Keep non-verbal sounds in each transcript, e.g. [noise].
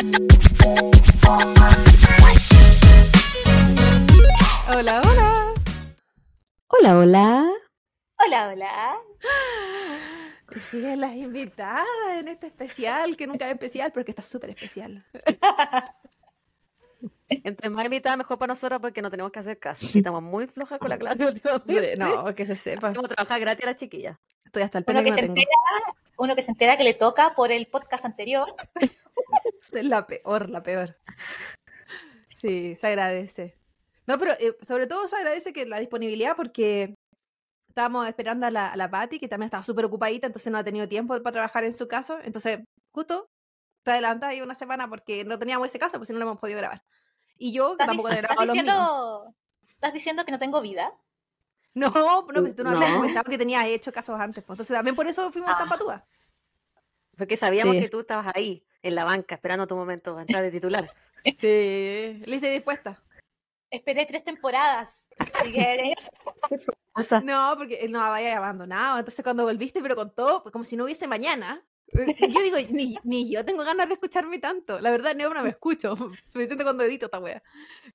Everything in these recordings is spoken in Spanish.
Hola, hola. Hola, hola. Hola, hola. Y siguen las invitadas en este especial, que nunca es especial, pero que está súper especial. [laughs] Entre más invitadas, mejor para nosotros porque no tenemos que hacer caso. Y estamos muy flojas con la clase últimamente. No, que se sepa. Hacemos trabajar gratis a las chiquillas. Estoy hasta el Uno que, que se entera, uno que se entera que le toca por el podcast anterior. [laughs] [laughs] Es la peor, la peor. Sí, se agradece. No, pero eh, sobre todo se agradece que la disponibilidad porque estábamos esperando a la, a la Patti, que también estaba súper ocupadita, entonces no ha tenido tiempo para trabajar en su caso. Entonces, justo te adelantas ahí una semana porque no teníamos ese caso, pues si no lo hemos podido grabar. Y yo ¿Estás, tampoco he estás grabado míos. diciendo, ¿Estás diciendo que no tengo vida? No, no, pues tú no, habías comentado que tenías hecho casos antes. pues, entonces también por eso fuimos tan Ah. patúas. Porque sabíamos Sí. que tú estabas ahí, en la banca, esperando tu momento para entrar de titular. [laughs] Sí, lista y dispuesta. Esperé tres temporadas. Así [laughs] que, No, porque no había abandonado. Entonces cuando volviste, pero con todo, pues como si no hubiese mañana. eh, [laughs] Yo digo, ni, ni yo tengo ganas de escucharme tanto. La verdad, no, no me escucho. Suficiente cuando edito esta wea.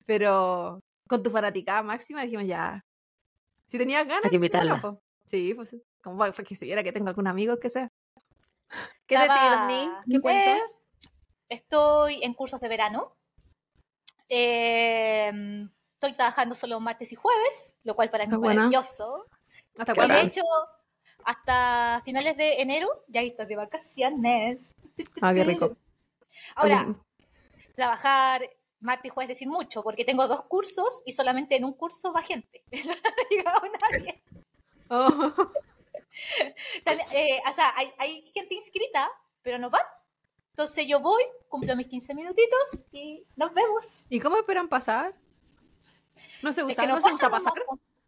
Pero con tu fanaticada máxima dijimos ya. Si tenías ganas. Hay que invitarla. pues, sí, pues como para que se viera que tengo algún amigo que sea. ¿Qué de ti? ¿Qué cuentas? estoy en cursos de verano. Eh, estoy trabajando solo martes y jueves, lo cual para mí es maravilloso. Hasta de cuándo. bacán. hecho, hasta finales de enero ya estoy de vacaciones. Ah, qué rico. Ahora, Oye, trabajar martes y jueves decir mucho, porque tengo dos cursos y solamente en un curso va gente. [laughs] No ha llegado nadie. oh, [laughs] eh, o sea, hay, hay gente inscrita, pero no van. Entonces yo voy, cumplo mis 15 minutitos y nos vemos. ¿Y cómo esperan pasar? ¿No se Es usa, que no no se usa pasa pasar?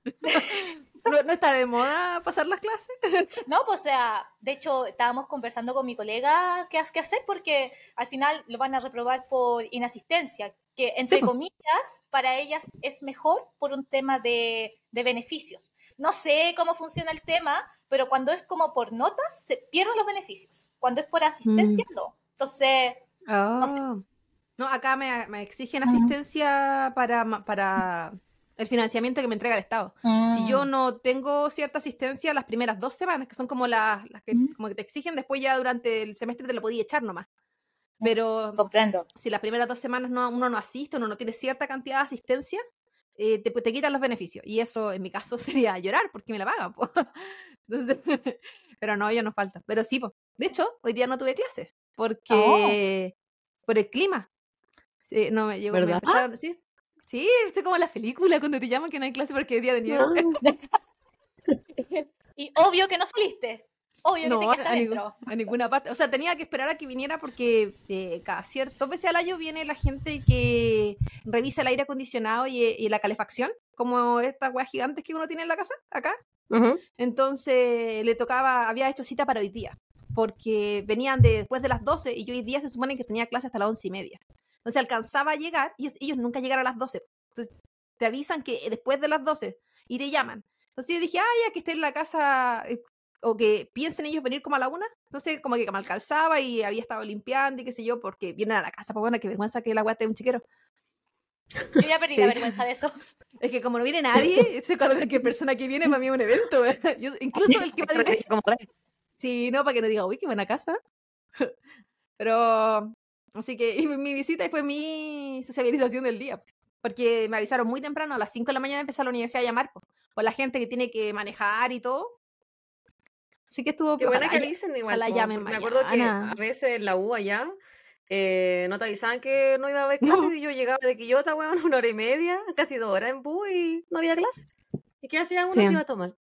[laughs] ¿No, no está de moda pasar las clases? No, pues o sea, de hecho estábamos conversando con mi colega qué, qué hacer porque al final lo van a reprobar por inasistencia, que entre Sí, po. comillas para ellas es mejor por un tema de, de beneficios. No sé cómo funciona el tema, pero cuando es como por notas se pierden los beneficios. Cuando es por asistencia, no. Entonces, sé. Oh. No, acá me, me exigen asistencia para, para el financiamiento que me entrega el Estado. Si yo Mm. no tengo cierta asistencia las primeras dos semanas, que son como las, las que, Mm. como que te exigen, después ya durante el semestre te lo podía echar nomás. Pero comprendo. si las primeras dos semanas no, uno no asiste, uno no tiene cierta cantidad de asistencia, eh, te, te quitan los beneficios. Y eso en mi caso [laughs] sería llorar porque me la pagan. po. [laughs] Entonces, [laughs] pero no, ya no falta. Pero sí, po. de hecho, hoy día no tuve clase porque por el clima. Sí, no me llegó. me ¿Verdad? empezaron- sí, sí, es como la película cuando te llaman que no hay clase porque es día de nieve. [laughs] Y obvio que no saliste. Obvio que No, te a, quedaste ningún- a ninguna parte. O sea, tenía que esperar a que viniera porque eh, cada ciertas veces al año viene la gente que revisa el aire acondicionado y, y la calefacción, como estas weas gigantes que uno tiene en la casa, acá. Entonces le tocaba, había hecho cita para hoy día, porque venían de, después de las 12 y yo hoy día se supone que tenía clase hasta las 11 y media. Entonces alcanzaba a llegar y ellos, ellos nunca llegaron a las 12. Entonces te avisan que después de las 12 y te llaman. Entonces yo dije, ah, ya que esté en la casa eh, o que piensen ellos venir como a la una. Entonces como que me alcanzaba y había estado limpiando y qué sé yo, porque vienen a la casa, pues bueno, qué vergüenza que la agua esté un chiquero. Yo ya perdí Sí. la vergüenza de eso. [laughs] Es que como no viene nadie, [laughs] ese cualquier persona que viene para mí es un evento. [laughs] Yo- incluso el que va a rey. Sí, no, para que no diga, uy, qué buena casa. Pero, así que y mi visita fue mi sociabilización del día. Porque me avisaron muy temprano, a las 5 de la mañana empezó la universidad a llamar, po, por la gente que tiene que manejar y todo. Así que estuvo Qué buena ojalá que ya- dicen igual. llamen Me acuerdo que a veces en la U allá eh, no te avisaban que no iba a haber [laughs] No. clases y yo llegaba de Quillota, weón, una hora y media, casi dos horas en bus y no había clase. ¿Y qué hacía uno? Sí. Se iba a tomar.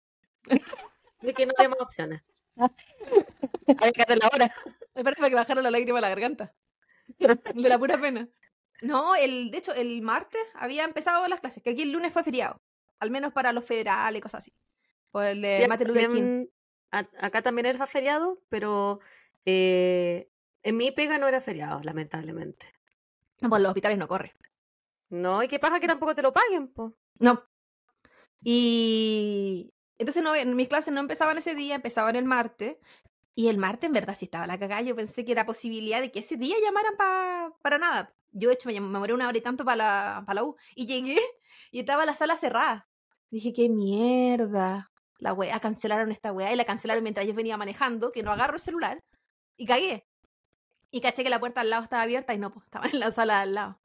De que no había más opciones. [laughs] Había que hacer la hora. Me parece que bajaron la lágrima a la garganta. De la pura pena. No, el, de hecho, el martes había empezado las clases, que aquí el lunes fue feriado. Al menos para los federales, cosas así. Por el de Sí, acá Martin Luther King. también, a- acá también era feriado, pero eh, en mi pega no era feriado, lamentablemente. No, pues los hospitales no corre. No, y qué pasa que tampoco te lo paguen, po. No. Y entonces no, mis clases no empezaban ese día, empezaban el martes. Y el martes, en verdad, sí estaba la cagada. Yo pensé que era posibilidad de que ese día llamaran pa- para nada. Yo, de hecho, me, me moré una hora y tanto para la, pa la U. Y llegué [laughs] y estaba la sala cerrada. Dije, qué mierda. La weá, cancelaron esta weá. Y la cancelaron mientras yo venía manejando, que no agarro el celular. Y cagué. Y caché que la puerta al lado estaba abierta y no, pues estaba en la sala al lado.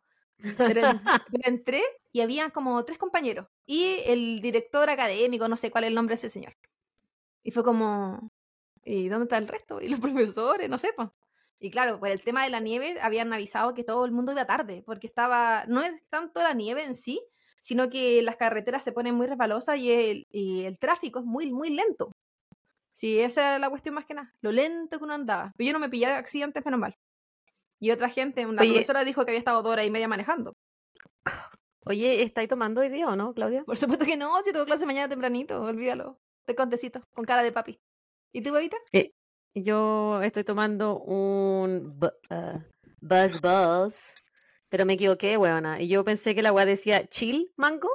Pero, en- [laughs] pero entré y había como tres compañeros. Y el director académico, no sé cuál es el nombre de ese señor. Y fue como, ¿y dónde está el resto? Y los [laughs] profesores, no sé, pues. Y claro, por el tema de la nieve habían avisado que todo el mundo iba tarde, porque estaba, no es tanto la nieve en sí, sino que las carreteras se ponen muy resbalosas y el, y el tráfico es muy, muy lento. Sí, esa era la cuestión más que nada, lo lento que uno andaba. Pero yo no me pillé de accidentes, menos mal. Y otra gente, una Oye. profesora dijo que había estado dos horas y media manejando. Oye, ¿estáis tomando hoy día o no, Claudia? Por supuesto que no, si tengo clase mañana tempranito, olvídalo. Te contecito, con cara de papi. ¿Y tú, bebita? Yo estoy tomando un bu- eh, Buzz Buzz, pero me equivoqué, weona. Y yo pensé que la weá decía chill mango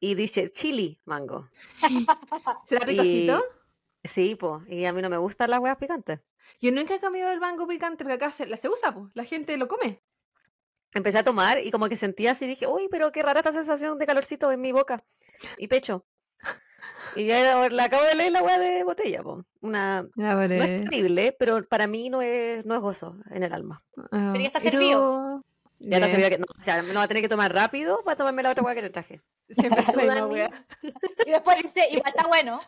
y dice chili mango. ¿Será picosito? Sí, pues, y a mí no me gustan las weas picantes. Yo nunca he comido el mango picante porque acá se, la se usa, pues. La gente lo come. Empecé a tomar y como que sentía así, dije, uy, pero qué rara esta sensación de calorcito en mi boca y pecho. Y ya la acabo de leer la weá de botella, po. Una, no es terrible, pero para mí no es, no es gozo en el alma. Pero ya está servido. Ya Bien. sabía que no, o sea, me lo va a tener que tomar rápido para tomarme la otra weá que le traje. Siempre. [laughs] Y después dice, igual está bueno.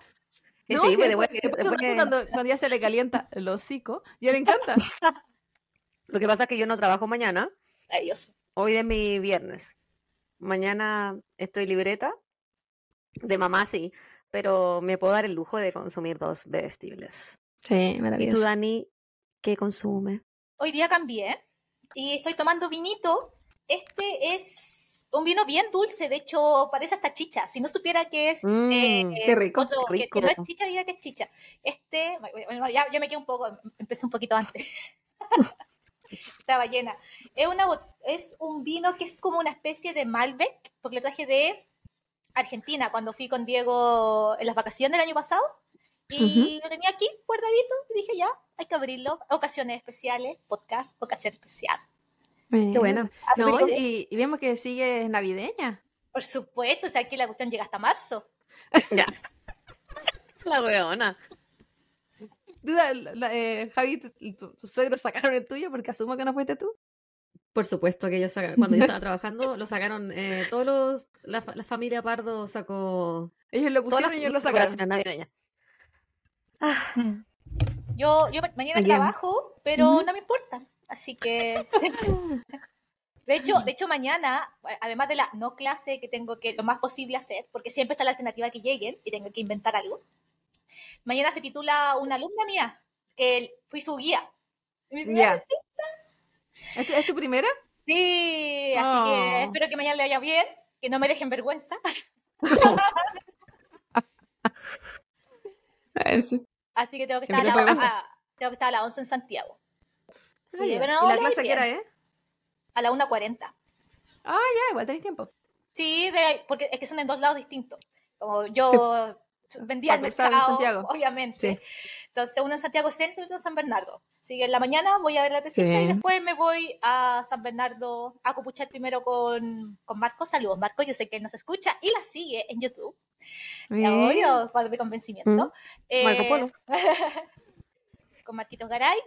Y No, sí, sí, pues, después- después después cuando, cuando ya se le calienta el hocico, ya le encanta. [laughs] Lo que pasa es que yo no trabajo mañana, Ay, yo sé. hoy es mi viernes. Mañana estoy libreta, de mamá sí, pero me puedo dar el lujo de consumir dos bebestibles. Sí, ¿Y maravilloso. tú, Dani, qué consume? Hoy día cambié y estoy tomando vinito. Este es un vino bien dulce, de hecho parece hasta chicha. Si no supiera que es, Mm, eh, qué es rico, otro- qué que- que no es rico. chicha, diría que es chicha. Este, bueno, ya, ya me quedé un poco, empecé un poquito antes. [laughs] Estaba llena. Es, una, es un vino que es como una especie de Malbec, porque lo traje de Argentina cuando fui con Diego en las vacaciones del año pasado. Y lo tenía aquí, guardadito, y dije ya, hay que abrirlo. Ocasiones especiales, podcast, ocasión especial. Qué buena. Así No, que, y, y vemos que sigue navideña. por supuesto, o sea, aquí la cuestión llega hasta marzo. [laughs] Ya. La weona. Duda, eh, Javi, tu- tu- tus suegros sacaron el tuyo porque asumo que no fuiste tú. Por supuesto que ellos sacaron, cuando yo estaba [laughs] trabajando, lo sacaron, eh, todos los, la, la familia Pardo sacó Ellos lo pusieron y ellos lo sacaron. decoraciones navideñas. Yo, yo ma- mañana trabajo, pero no me importa. Así que. [laughs] De hecho, de hecho, mañana, además de la no clase que tengo que lo más posible hacer, porque siempre está la alternativa que lleguen y tengo que inventar algo. Mañana se titula una alumna mía, que fui su guía. Mi vez, ¿Es, tu- es tu primera? Sí, así Oh. que espero que mañana le vaya bien, que no me dejen vergüenza. Así que tengo que, estar a, la, a- tengo que estar a las 11 en Santiago. Sí, pero ¿Y no, la le voy clase que era, eh? A la 1.40. Ah, ya, igual tenéis tiempo. Sí, de- porque es que son en dos lados distintos. Como yo vendía al mercado, Santiago. obviamente. Sí. Entonces, uno en Santiago Centro y otro en San Bernardo. Así que en la mañana voy a ver la tesita y después me voy a San Bernardo a copuchar primero con, con Marco. Saludos, Marco. Yo sé que nos escucha y la sigue en YouTube. Bien. obvio, para de convencimiento. Mm. Marco Eh, Polo. [laughs] con Marquitos Garay.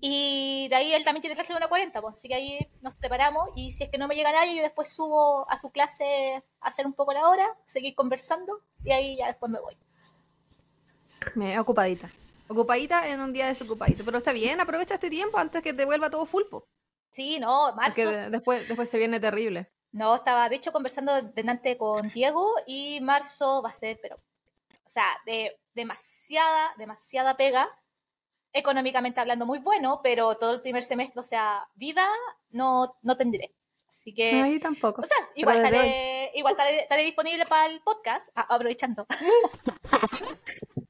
Y de ahí él también tiene clase de 1.40, pues, así que ahí nos separamos y si es que no me llega nadie, yo después subo a su clase a hacer un poco la hora, seguir conversando y ahí ya después me voy. Me, ocupadita. Ocupadita en un día desocupadito. Pero está bien, aprovecha este tiempo antes que te vuelva todo full, po, Sí, no, marzo. Porque de- después, después se viene terrible. No, estaba de hecho conversando delante con Diego y marzo va a ser, pero, o sea, de demasiada, demasiada pega, económicamente hablando muy bueno, pero todo el primer semestre, o sea, vida no, no tendré. Así que... Ahí tampoco. O sea, igual estaré, igual estaré, estaré disponible para el podcast, a- aprovechando. [laughs]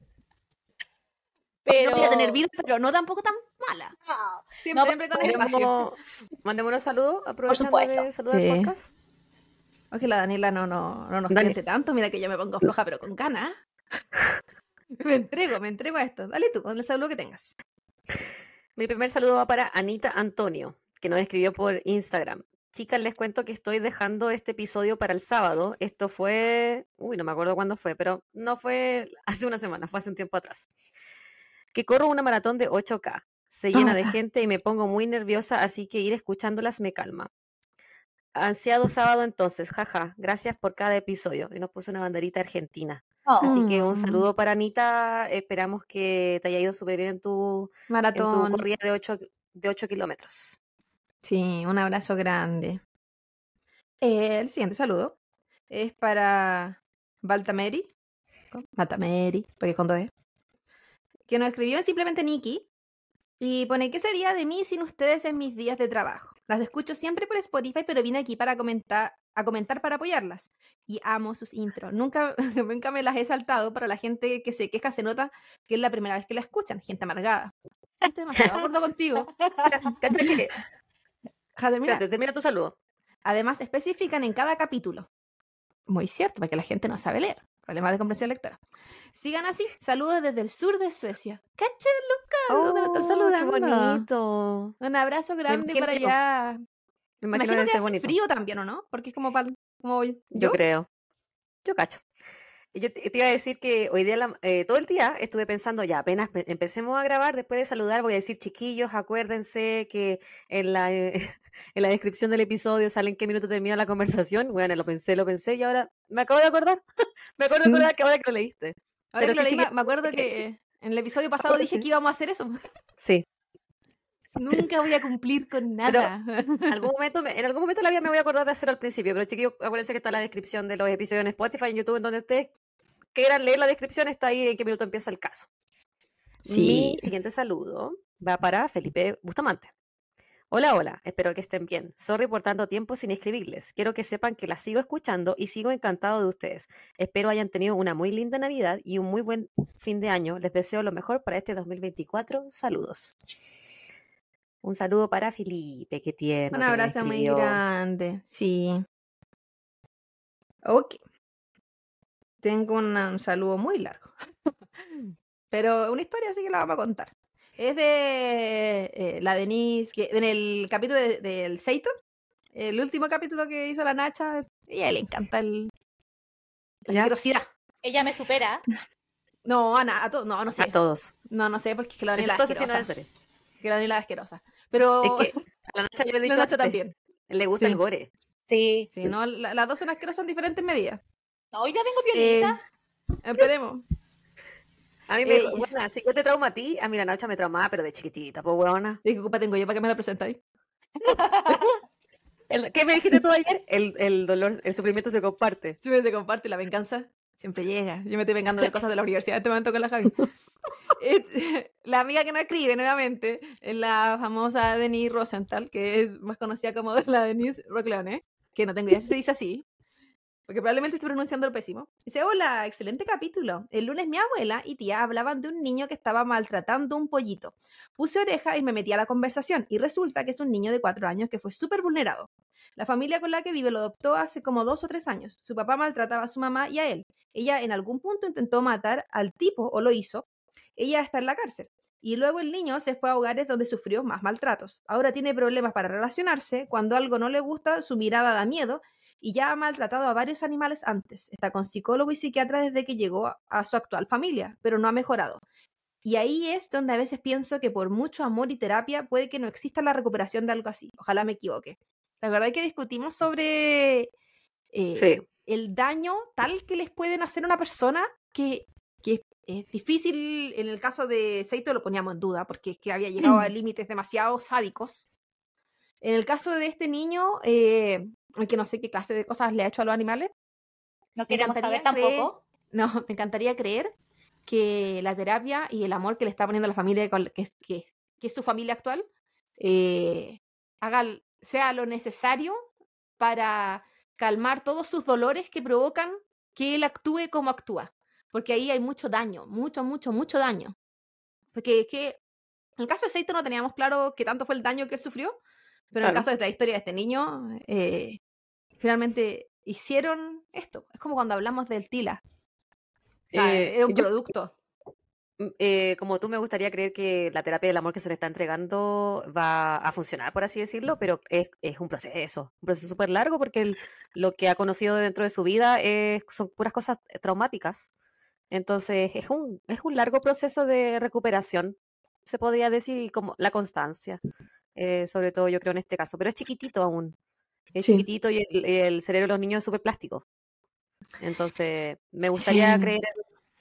Pero No voy a tener vida, pero no tampoco tan mala. Siempre, No, siempre con espacio. Mandemos, mandemos unos saludos, aprovechando de saludar Sí. el podcast. Es que la Daniela no, no, no nos caliente tanto. Mira que yo me pongo floja, pero con ganas. [laughs] Me entrego, me entrego a esto. Dale tú, con el saludo que tengas. Mi primer saludo va para Anita Antonio, que nos escribió por Instagram. Chicas, les cuento que estoy dejando este episodio para el sábado. Esto fue, uy, no me acuerdo cuándo fue, pero no fue hace una semana, fue hace un tiempo atrás. Que corro una maratón de 8K. Se llena de gente y me pongo muy nerviosa, así que ir escuchándolas me calma. Ansiado sábado entonces, jaja. Gracias por cada episodio. Y nos puso una banderita argentina. Así que un mm. saludo para Anita. Esperamos que te haya ido súper bien en tu maratón. En tu corrida de 8, de 8 kilómetros. Sí, un abrazo grande. el siguiente saludo es para Baltameri, Baltameri, porque con dos E, que nos escribió simplemente Nikki y pone, ¿qué sería de mí sin ustedes en mis días de trabajo? Las escucho siempre por Spotify, pero vine aquí para comentar, a comentar para apoyarlas. Y amo sus intros. Nunca, [laughs] nunca me las he saltado, pero la gente que se queja se nota que es la primera vez que la escuchan. Gente amargada. Estoy demasiado de acuerdo contigo. [laughs] termina tu saludo. Además, especifican en cada capítulo. Muy cierto, porque la gente no sabe leer. Problemas de comprensión lectora. Sigan así. Saludos desde el sur de Suecia. ¡Caché, Lucas! ¿Dónde lo saludando? ¡Qué bonito! Un abrazo grande para allá. Me imagino, que es frío también, ¿o no? Porque es como para... Como yo. yo creo. Yo cacho. Yo te, iba a decir que hoy día, eh, todo el día estuve pensando, ya apenas empecemos a grabar, después de saludar, voy a decir, chiquillos, acuérdense que en la, eh, [laughs] en la descripción del episodio sale en qué minuto termina la conversación. Bueno, lo pensé, lo pensé y ahora me acabo de acordar. [laughs] me acuerdo de mm. acordar que ahora que lo leíste. Ahora Pero que lo leí, me acuerdo que en el episodio pasado dije que íbamos a hacer eso. Sí. Nunca voy a cumplir con [laughs] nada. en algún momento, en algún momento de la vida me voy a acordar de hacer al principio, pero chiquillos, acuérdense que está la descripción de los episodios en Spotify, en YouTube, en donde ustedes quieran leer la descripción, está ahí en qué minuto empieza el caso. Sí. Mi siguiente saludo va para Felipe Bustamante. Hola, hola, espero que estén bien. Sorry por tanto tiempo sin escribirles. Quiero que sepan que las sigo escuchando y sigo encantado de ustedes. Espero hayan tenido una muy linda Navidad y un muy buen fin de año. Les deseo lo mejor para este 2024. Saludos. Un saludo para Felipe, que tiene. Un abrazo muy grande, sí. Ok. Tengo un, saludo muy largo. [laughs] Pero una historia así que la vamos a contar. Es de eh, la Denise, que en el capítulo del Seito, el último capítulo que hizo la Nacha, ella le encanta el, la asquerosidad. Ella me supera. [laughs] No, a, a todos, no, no sé. A todos. No, no sé, porque es que la Daniela es asquerosa. Que la Daniela es asquerosa. Pero es que [laughs] a la Nacha yo le he dicho la Nacha también. Le gusta el gore. Sí. Sí, no, las dos son asquerosas en diferentes medidas. Hoy ya vengo piolita. Eh, esperemos. A mí me. Eh, bueno, si yo te trauma a ti, a mí la Nacha me traumaba, pero de chiquitita, pues buena. ¿Y qué culpa tengo yo para que me la presentáis? [laughs] ¿Qué me dijiste tú ayer? El, el dolor, el sufrimiento se comparte. Sí, se comparte, la venganza siempre llega. Yo me estoy vengando de cosas de la universidad en este momento con la Javi. [laughs] la amiga que no escribe nuevamente es la famosa Denise Rosenthal, que es más conocida como [laughs] la Denise Rocleone, que no tengo idea si se dice así, porque probablemente estoy pronunciando lo pésimo. Dice, hola, excelente capítulo. El lunes mi abuela y tía hablaban de un niño que estaba maltratando un pollito. Puse oreja y me metí a la conversación y resulta que es un niño de cuatro años que fue súper vulnerado. La familia con la que vive lo adoptó hace como dos o tres años. Su papá maltrataba a su mamá y a él. Ella en algún punto intentó matar al tipo o lo hizo. Ella está en la cárcel. Y luego el niño se fue a hogares donde sufrió más maltratos. Ahora tiene problemas para relacionarse. Cuando algo no le gusta, su mirada da miedo y ya ha maltratado a varios animales antes. Está con psicólogo y psiquiatra desde que llegó a su actual familia, pero no ha mejorado. Y ahí es donde a veces pienso que por mucho amor y terapia puede que no exista la recuperación de algo así. Ojalá me equivoque. La verdad es que discutimos sobre eh, el daño tal que les pueden hacer a una persona que, que es difícil. En el caso de Seito lo poníamos en duda porque es que había llegado a [clears throat] límites demasiado sádicos. En el caso de este niño, eh, aunque no sé qué clase de cosas le ha hecho a los animales. No queremos saber tampoco. [laughs] no, me encantaría creer que la terapia y el amor que le está poniendo a la familia, que, que, es su familia actual, eh, haga, sea lo necesario para calmar todos sus dolores que provocan que él actúe como actúa. Porque ahí hay mucho daño, mucho, mucho, mucho daño. Porque es que en el caso de Seito no teníamos claro qué tanto fue el daño que él sufrió, pero en el caso de esta historia de este niño, eh, finalmente hicieron esto. Es como cuando hablamos del Tila. Eh, era un producto. eh, como tú, me gustaría creer que la terapia del amor que se le está entregando va a funcionar, por así decirlo, pero es, un proceso, un proceso súper largo porque lo que ha conocido dentro de su vida son puras cosas traumáticas. Entonces, es un, es un largo proceso de recuperación, se podría decir, como la constancia, eh, sobre todo yo creo en este caso, pero es chiquitito aún. Es chiquitito y el, cerebro de los niños es súper plástico. Entonces, me gustaría creer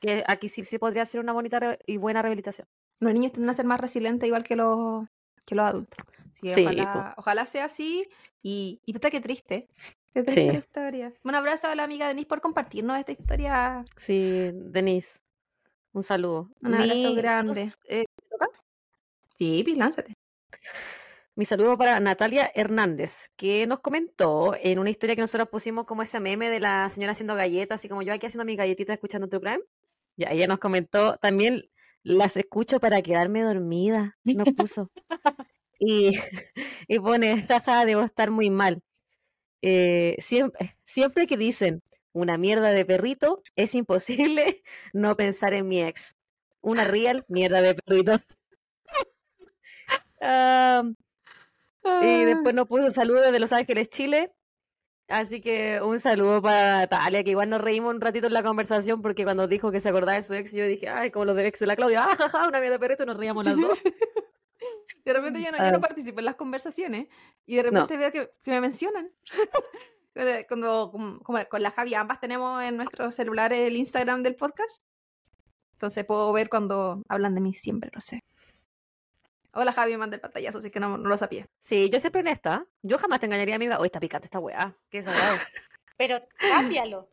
que aquí sí, sí podría ser una bonita y buena rehabilitación. Los niños tienden a ser más resilientes igual que los, que los adultos. Sí, ojalá, sea así. Y, y puta, qué triste. Qué triste historia. Un abrazo a la amiga Denise por compartirnos esta historia. Sí, Denise. Un saludo. Un abrazo grande. Eh, ¿Toca? Sí, lánzate. Mi saludo para Natalia Hernández, que nos comentó en una historia que nosotros pusimos como ese meme de la señora haciendo galletas, así como yo aquí haciendo mis galletitas escuchando tu Prime. Ya, ella nos comentó, también las escucho para quedarme dormida, nos puso. [laughs] y, [laughs] y pone, jaja, debo estar muy mal. Eh, siempre, siempre que dicen una mierda de perrito, es imposible [laughs] no pensar en mi ex. Una real mierda de perritos. Y después nos puso saludos de Los Ángeles, Chile. Así que un saludo para Talia, que igual nos reímos un ratito en la conversación porque cuando dijo que se acordaba de su ex, yo dije, ay, como los de ex de la Claudia, [laughs] ah, jaja, una mierda de perrito, nos reíamos las dos. [laughs] de repente yo no, yo no, ah. participo en las conversaciones y de repente veo que, me mencionan. [laughs] cuando como, con la Javi ambas tenemos en nuestro celular el Instagram del podcast. Entonces puedo ver cuando hablan de mí siempre, no sé. Hola Javi, me manda el pantallazo, así que no, no lo sabía. Sí, yo siempre honesta. Yo jamás te engañaría, amiga. Hoy está picante esta weá. Qué sagrado. [laughs] Pero cámbialo.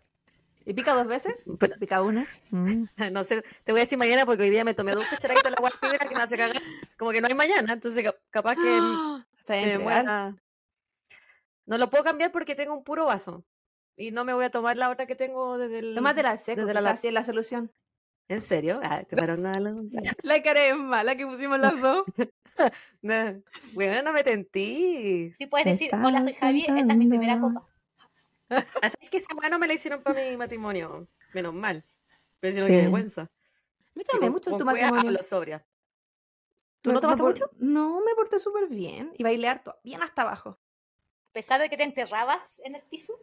¿Y pica dos veces? ¿Pica una? Mm. [laughs] No sé, te voy a decir mañana porque hoy día me tomé dos cucharaditas de la agua que me hace cagar. Como que no hay mañana, entonces capaz que [gasps] Está No lo puedo cambiar porque tengo un puro vaso. Y no me voy a tomar la otra que tengo desde el... Tómate la seco, desde la, así es la solución. ¿En serio? Ah, te nada. La cara es mala que pusimos las dos. [laughs] no. Bueno, no me tentí. Sí puedes decir, hola, soy Javi, esta es mi primera copa. Así es que esa no me la hicieron para mi matrimonio. Menos mal. Si no, qué vergüenza. Me tomé mucho en tu matrimonio. sobria. ¿Tú no tomaste mucho? No, me porté súper bien. Y bailé harto, bien hasta abajo. A pesar de que te enterrabas en el piso.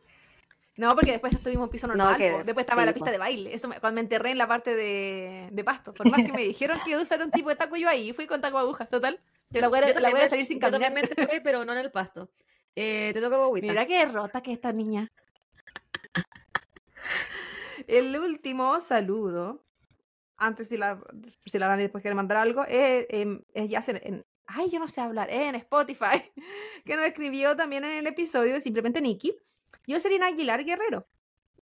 No, porque después estuvimos en piso normal. después estaba la pista de baile. Eso cuando me enterré en la parte de, de pasto. Por más que me dijeron que iba a usar un tipo de taco, yo ahí fui con taco agujas, total. Yo, la voy a, la voy a salir sin caminar. Totalmente pero no en el pasto. Eh, te toca Bobita. Mira qué rota que esta niña. El último saludo, antes si la, si la Dani después quiere mandar algo, es, em, es ya en, ay, yo no sé hablar, en Spotify, [laughs] que nos escribió también en el episodio, simplemente Nikki. Yo, Serena Aguilar Guerrero.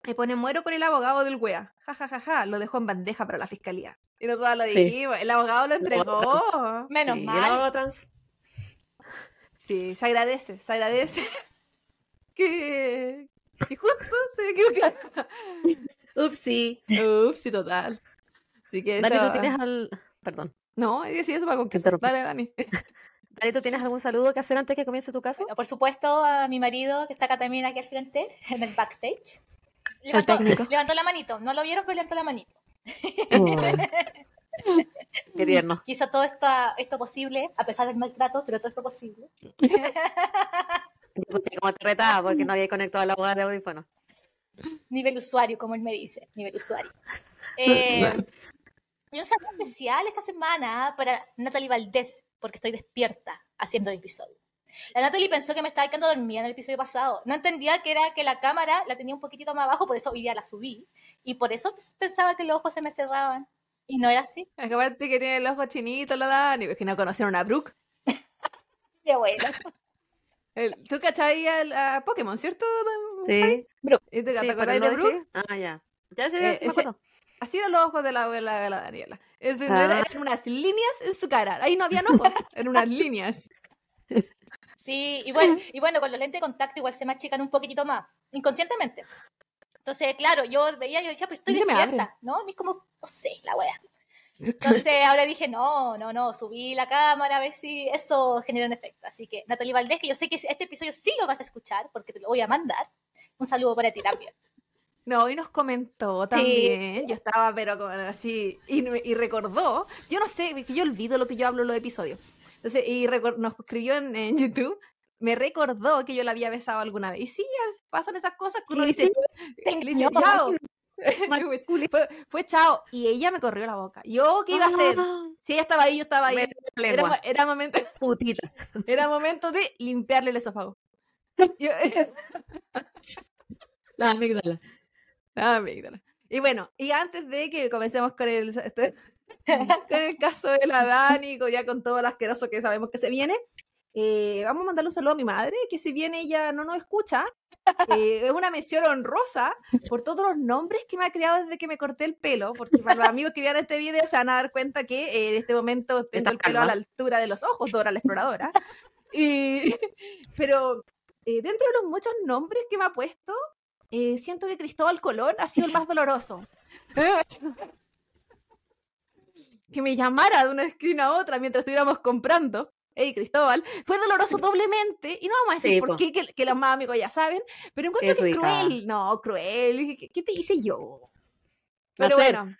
Me pone, muero con el abogado del wea. Ja, ja, ja, ja. Lo dejó en bandeja para la fiscalía. Y nosotros lo dijimos. El abogado lo entregó. Menos mal. Sí, se agradece, se agradece. [laughs] que, que justo se equivocaron. [laughs] Upsi. Upsi, total. Así que Dani, tú tienes al... Perdón. No, sí, eso va con Dale, Dani. [laughs] Dani, ¿tú tienes algún saludo que hacer antes que comience tu caso? por supuesto, a mi marido, que está acá también aquí al frente, [laughs] en el backstage. Levantó, levantó la manito. No lo vieron, pero levantó la manito. Oh. [laughs] Qué tierno. Hizo todo esto, esto posible, a pesar del maltrato, pero todo esto posible. [laughs] Escuché como te retaba porque no había conectado la voz de audífono. Nivel usuario, como él me dice, nivel usuario. Eh, y un saludo especial esta semana para Natalie Valdés, porque estoy despierta haciendo el episodio. La Natalie pensó que me estaba quedando dormida en el episodio pasado. No entendía que era que la cámara la tenía un poquitito más abajo, por eso hoy día la subí. Y por eso pensaba que los ojos se me cerraban. Y no era así. Es que aparte que tiene el ojo chinito, la Dani, es que no conocieron a Brooke. [laughs] Qué bueno. [laughs] ¿Tú cachai a, Pokémon, cierto? Sí. Brooke. ¿Te, ¿te acordás de Brooke? Ah, ya. Ya sé, sí, me Así eran los ojos de la abuela de la Daniela. Es, ah. Eran unas líneas en su cara. Ahí no había ojos, [laughs] eran unas líneas. Sí, y bueno, y bueno, con los lentes de contacto igual se me achican un poquitito más, inconscientemente. Entonces, claro, yo veía, yo decía, pues estoy despierta, ¿no? Y es como, no sé, la wea. [laughs] Entonces ahora dije, no, no, no, subí la cámara a ver si eso genera un efecto. Así que, Natalie Valdés, que yo sé que este episodio sí lo vas a escuchar porque te lo voy a mandar. Un saludo para ti también. No, y nos comentó también. Yo estaba, pero como así, y, y, recordó. Yo no sé, que yo olvido lo que yo hablo en los episodios. Entonces, y nos escribió en, en, YouTube. Me recordó que yo la había besado alguna vez. Y sí, pasan esas cosas que uno dice, [laughs] dice chao. [laughs] fue, fue, chao. Y ella me corrió la boca. ¿Yo qué iba a hacer? Ah. Si ella estaba ahí, yo estaba ahí. Era, era, momento. [laughs] Putita. Era momento de limpiarle el esófago. la amígdala. La amígdala. Y bueno, y antes de que comencemos con el, este, [laughs] con el caso de la Dani, ya con todo lo asqueroso que sabemos que se viene, eh, vamos a mandarle un saludo a mi madre, que si bien ella no nos escucha, eh, es una mención honrosa por todos los nombres que me ha creado desde que me corté el pelo, porque para los amigos que vean este video se van a dar cuenta que eh, en este momento tengo el pelo a la altura de los ojos, Dora la exploradora. Y, [laughs] pero dentro de los muchos nombres que me ha puesto, siento que Cristóbal Colón ha sido el más doloroso. [laughs] que me llamara de una esquina a otra mientras estuviéramos comprando. Hey Cristóbal, fue doloroso doblemente, y no vamos a decir por qué, que, los más amigos ya saben, pero en cuanto es cruel, no, cruel, ¿qué, te hice yo? Pero [laughs] bueno,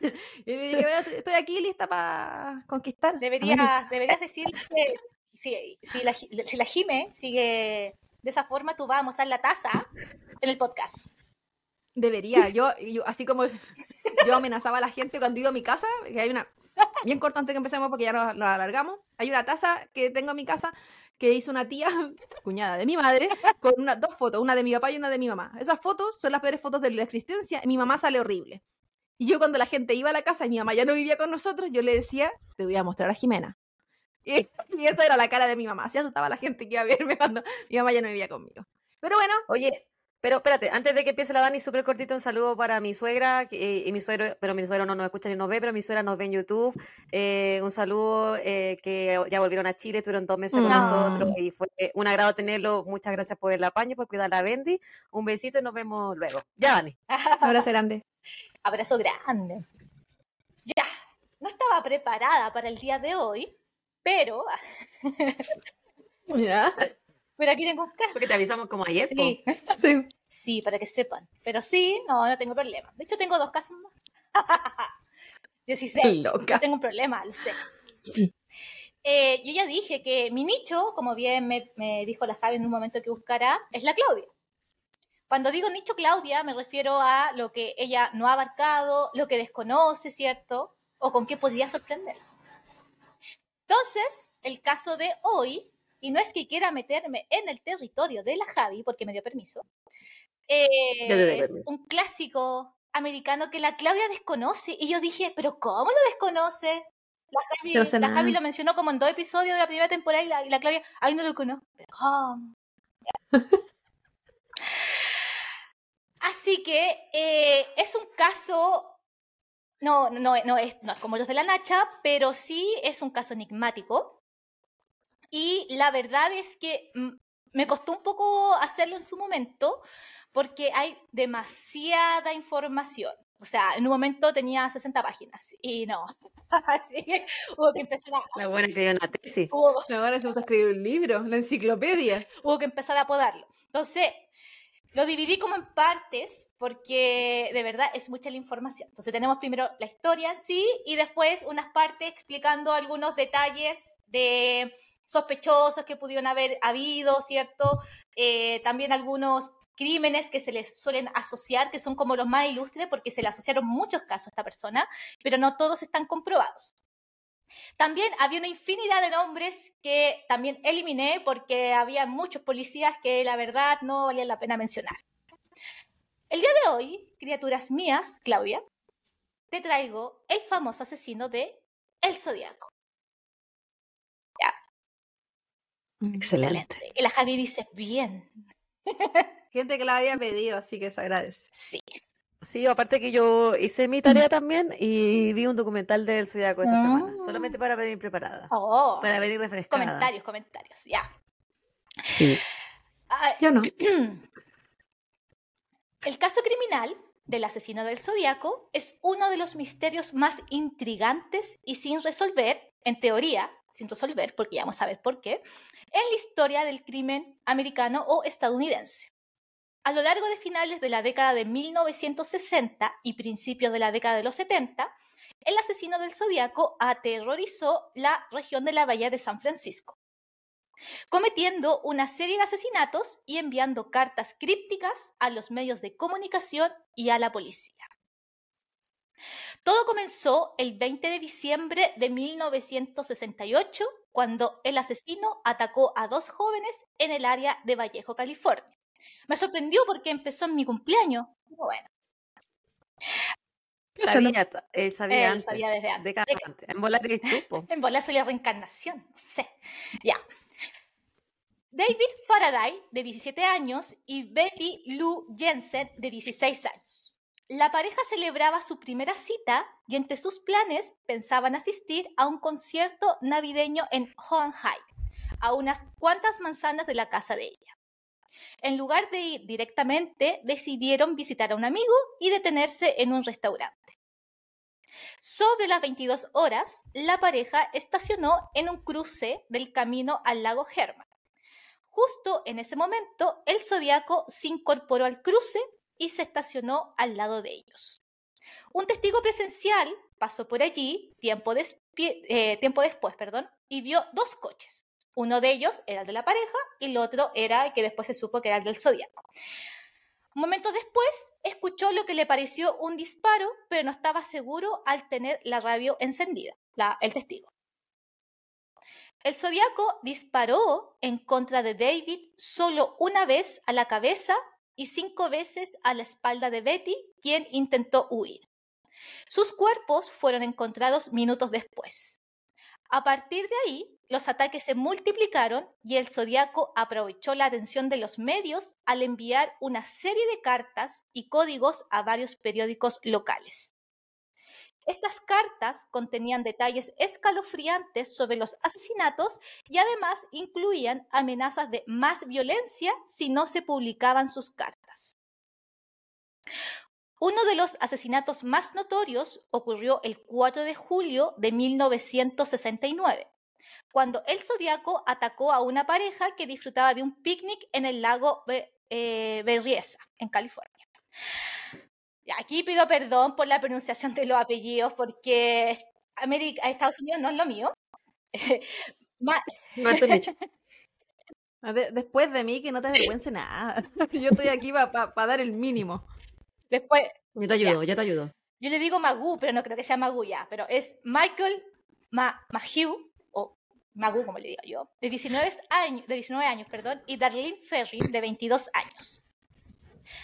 estoy aquí lista para conquistar. Deberías, deberías decir que si, si, la, si la Jime sigue de esa forma, tú vas a mostrar la taza en el podcast. Debería, yo, así como yo amenazaba a la gente cuando iba a mi casa, que hay una bien corto antes que empecemos porque ya nos, alargamos. Hay una taza que tengo en mi casa que hizo una tía, [laughs] cuñada de mi madre, con dos fotos, una de mi papá y una de mi mamá. Esas fotos son las peores fotos de la existencia y mi mamá sale horrible. Y yo cuando la gente iba a la casa y mi mamá ya no vivía con nosotros, yo le decía, te voy a mostrar a Jimena. Y, y esa era la cara de mi mamá. Así asustaba a la gente que iba a verme cuando mi mamá ya no vivía conmigo. Pero bueno. Oye, pero espérate, antes de que empiece la Dani, súper cortito un saludo para mi suegra eh, y mi suegro, pero mi suegro no nos escucha ni nos ve, pero mi suegra nos ve en YouTube. Eh, un saludo eh, que ya volvieron a Chile, estuvieron dos meses con nosotros y fue un agrado tenerlo. Muchas gracias por el apaño, por cuidar a Bendy. Un besito y nos vemos luego. Ya, Dani. [laughs] Abrazo grande. Abrazo grande. Ya, no estaba preparada para el día de hoy, pero... ya. Pero aquí tengo un caso. Porque te avisamos como ayer. Sí. [laughs] sí. Sí, para que sepan. Pero sí, no, no tengo problema. De hecho, tengo dos casos más. [laughs] 16. Loca. tengo un problema, lo sé. Eh, yo ya dije que mi nicho, como bien me, dijo la Javi en un momento que buscará, es la Claudia. Cuando digo nicho Claudia, me refiero a lo que ella no ha abarcado, lo que desconoce, ¿cierto? O con qué podría sorprender. Entonces, el caso de hoy y no es que quiera meterme en el territorio de la Javi, porque me dio permiso, es un clásico americano que la Claudia desconoce. Y yo dije, ¿pero cómo lo desconoce? La Javi, lo mencionó como en dos episodios de la primera temporada y la, Claudia, ay, no lo conozco. [laughs] Así que eh, es un caso, no, no, no, es, no es como los de la Nacha, pero sí es un caso enigmático. Y la verdad es que mm, me costó un poco hacerlo en su momento porque hay demasiada información. O sea, en un momento tenía 60 páginas y no. [laughs] Así hubo que empezar a. La buena escribió una tesis. La buena se usa a escribir un libro, la enciclopedia. Hubo que empezar a podarlo. Entonces, lo dividí como en partes porque de verdad es mucha la información. Entonces, tenemos primero la historia sí y después unas partes explicando algunos detalles de sospechosos que pudieron haber habido, ¿cierto? Eh, también algunos crímenes que se les suelen asociar, que son como los más ilustres, porque se le asociaron muchos casos a esta persona, pero no todos están comprobados. También había una infinidad de nombres que también eliminé porque había muchos policías que la verdad no valían la pena mencionar. El día de hoy, criaturas mías, Claudia, te traigo el famoso asesino de El Zodíaco. Excelente. Y la Javi dice, bien. Gente que la había pedido, así que se agradece. Sí. Sí, aparte que yo hice mi tarea también y vi un documental del Zodiaco esta semana, ah. solamente para venir preparada. Oh. Para venir refrescada. Comentarios, comentarios, ya. Sí. yo no. [clears throat] El caso criminal del asesino del Zodíaco es uno de los misterios más intrigantes y sin resolver, en teoría, sin resolver, porque ya vamos a ver por qué, en la historia del crimen americano o estadounidense. A lo largo de finales de la década de 1960 y principios de la década de los 70, el asesino del zodiaco aterrorizó la región de la Bahía de San Francisco, cometiendo una serie de asesinatos y enviando cartas crípticas a los medios de comunicación y a la policía. Todo comenzó el 20 de diciembre de 1968, cuando el asesino atacó a dos jóvenes en el área de Vallejo, California. Me sorprendió porque empezó en mi cumpleaños. Bueno. Sabía, él sabía, antes, sabía desde antes. De En volar [laughs] En volar soy la reencarnación, no sé. Ya. David Faraday, de 17 años, y Betty Lou Jensen, de 16 años. La pareja celebraba su primera cita y entre sus planes pensaban asistir a un concierto navideño en Hohenheim, a unas cuantas manzanas de la casa de ella. En lugar de ir directamente, decidieron visitar a un amigo y detenerse en un restaurante. Sobre las 22 horas, la pareja estacionó en un cruce del camino al lago Herman. Justo en ese momento, el zodiaco se incorporó al cruce y se estacionó al lado de ellos. Un testigo presencial pasó por allí tiempo, eh, después y vio dos coches. Uno de ellos era el de la pareja y el otro era el que después se supo que era el del zodiaco. Un momento después escuchó lo que le pareció un disparo, pero no estaba seguro al tener la radio encendida, el testigo. El zodiaco disparó en contra de David solo una vez a la cabeza y cinco veces a la espalda de Betty, quien intentó huir. Sus cuerpos fueron encontrados minutos después. A partir de ahí, los ataques se multiplicaron y el zodiaco aprovechó la atención de los medios al enviar una serie de cartas y códigos a varios periódicos locales. Estas cartas contenían detalles escalofriantes sobre los asesinatos y además incluían amenazas de más violencia si no se publicaban sus cartas. Uno de los asesinatos más notorios ocurrió el 4 de julio de 1969, cuando el zodiaco atacó a una pareja que disfrutaba de un picnic en el lago eh, Berriesa, en California. Aquí pido perdón por la pronunciación de los apellidos porque América, Estados Unidos no es lo mío. [laughs] [laughs] Después de mí, que no te avergüence nada. [laughs] Yo estoy aquí para dar el mínimo. Después. Yo te ayudo, ya. te ayudo. Yo le digo Magu, pero no creo que sea Magu ya. Pero es Michael Ma o Magu, como le digo yo, de 19 años, de 19 años perdón, y Darlene Ferry, de 22 años.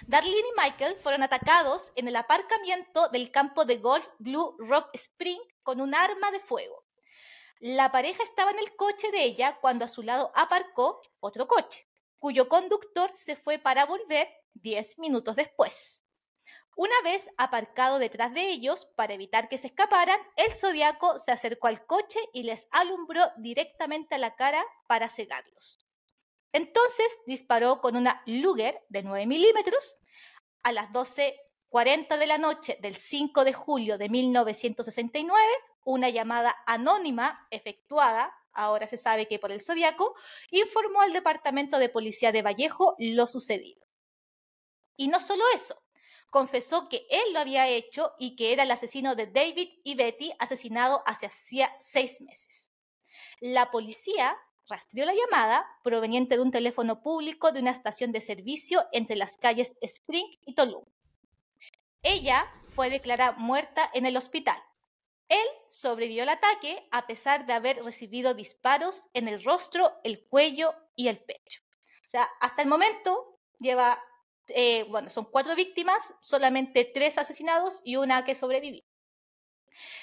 Darlene y Michael fueron atacados en el aparcamiento del campo de golf Blue Rock Spring con un arma de fuego. La pareja estaba en el coche de ella cuando a su lado aparcó otro coche, cuyo conductor se fue para volver 10 minutos después. Una vez aparcado detrás de ellos para evitar que se escaparan, el zodiaco se acercó al coche y les alumbró directamente a la cara para cegarlos. Entonces disparó con una Luger de 9 milímetros a las 12.40 de la noche del 5 de julio de 1969, una llamada anónima efectuada, ahora se sabe que por el Zodíaco, informó al Departamento de Policía de Vallejo lo sucedido. Y no solo eso, confesó que él lo había hecho y que era el asesino de David y Betty asesinado hace hacía seis meses. La policía rastreó la llamada proveniente de un teléfono público de una estación de servicio entre las calles Spring y Tulum. Ella fue declarada muerta en el hospital. Él sobrevivió al ataque a pesar de haber recibido disparos en el rostro, el cuello y el pecho. O sea, hasta el momento lleva, eh, bueno, son cuatro víctimas, solamente tres asesinados y una que sobrevivió.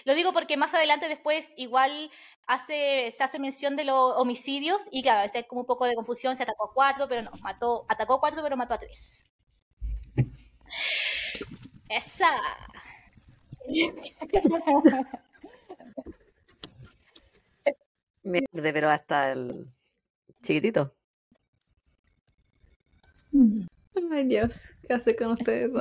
Lo digo porque más adelante después igual hace, se hace mención de los homicidios y claro, a veces hay como un poco de confusión, se atacó a cuatro, pero no, mató, atacó a cuatro, pero mató a tres. Esa. Merde, pero hasta el chiquitito. ¿Qué hace con ustedes?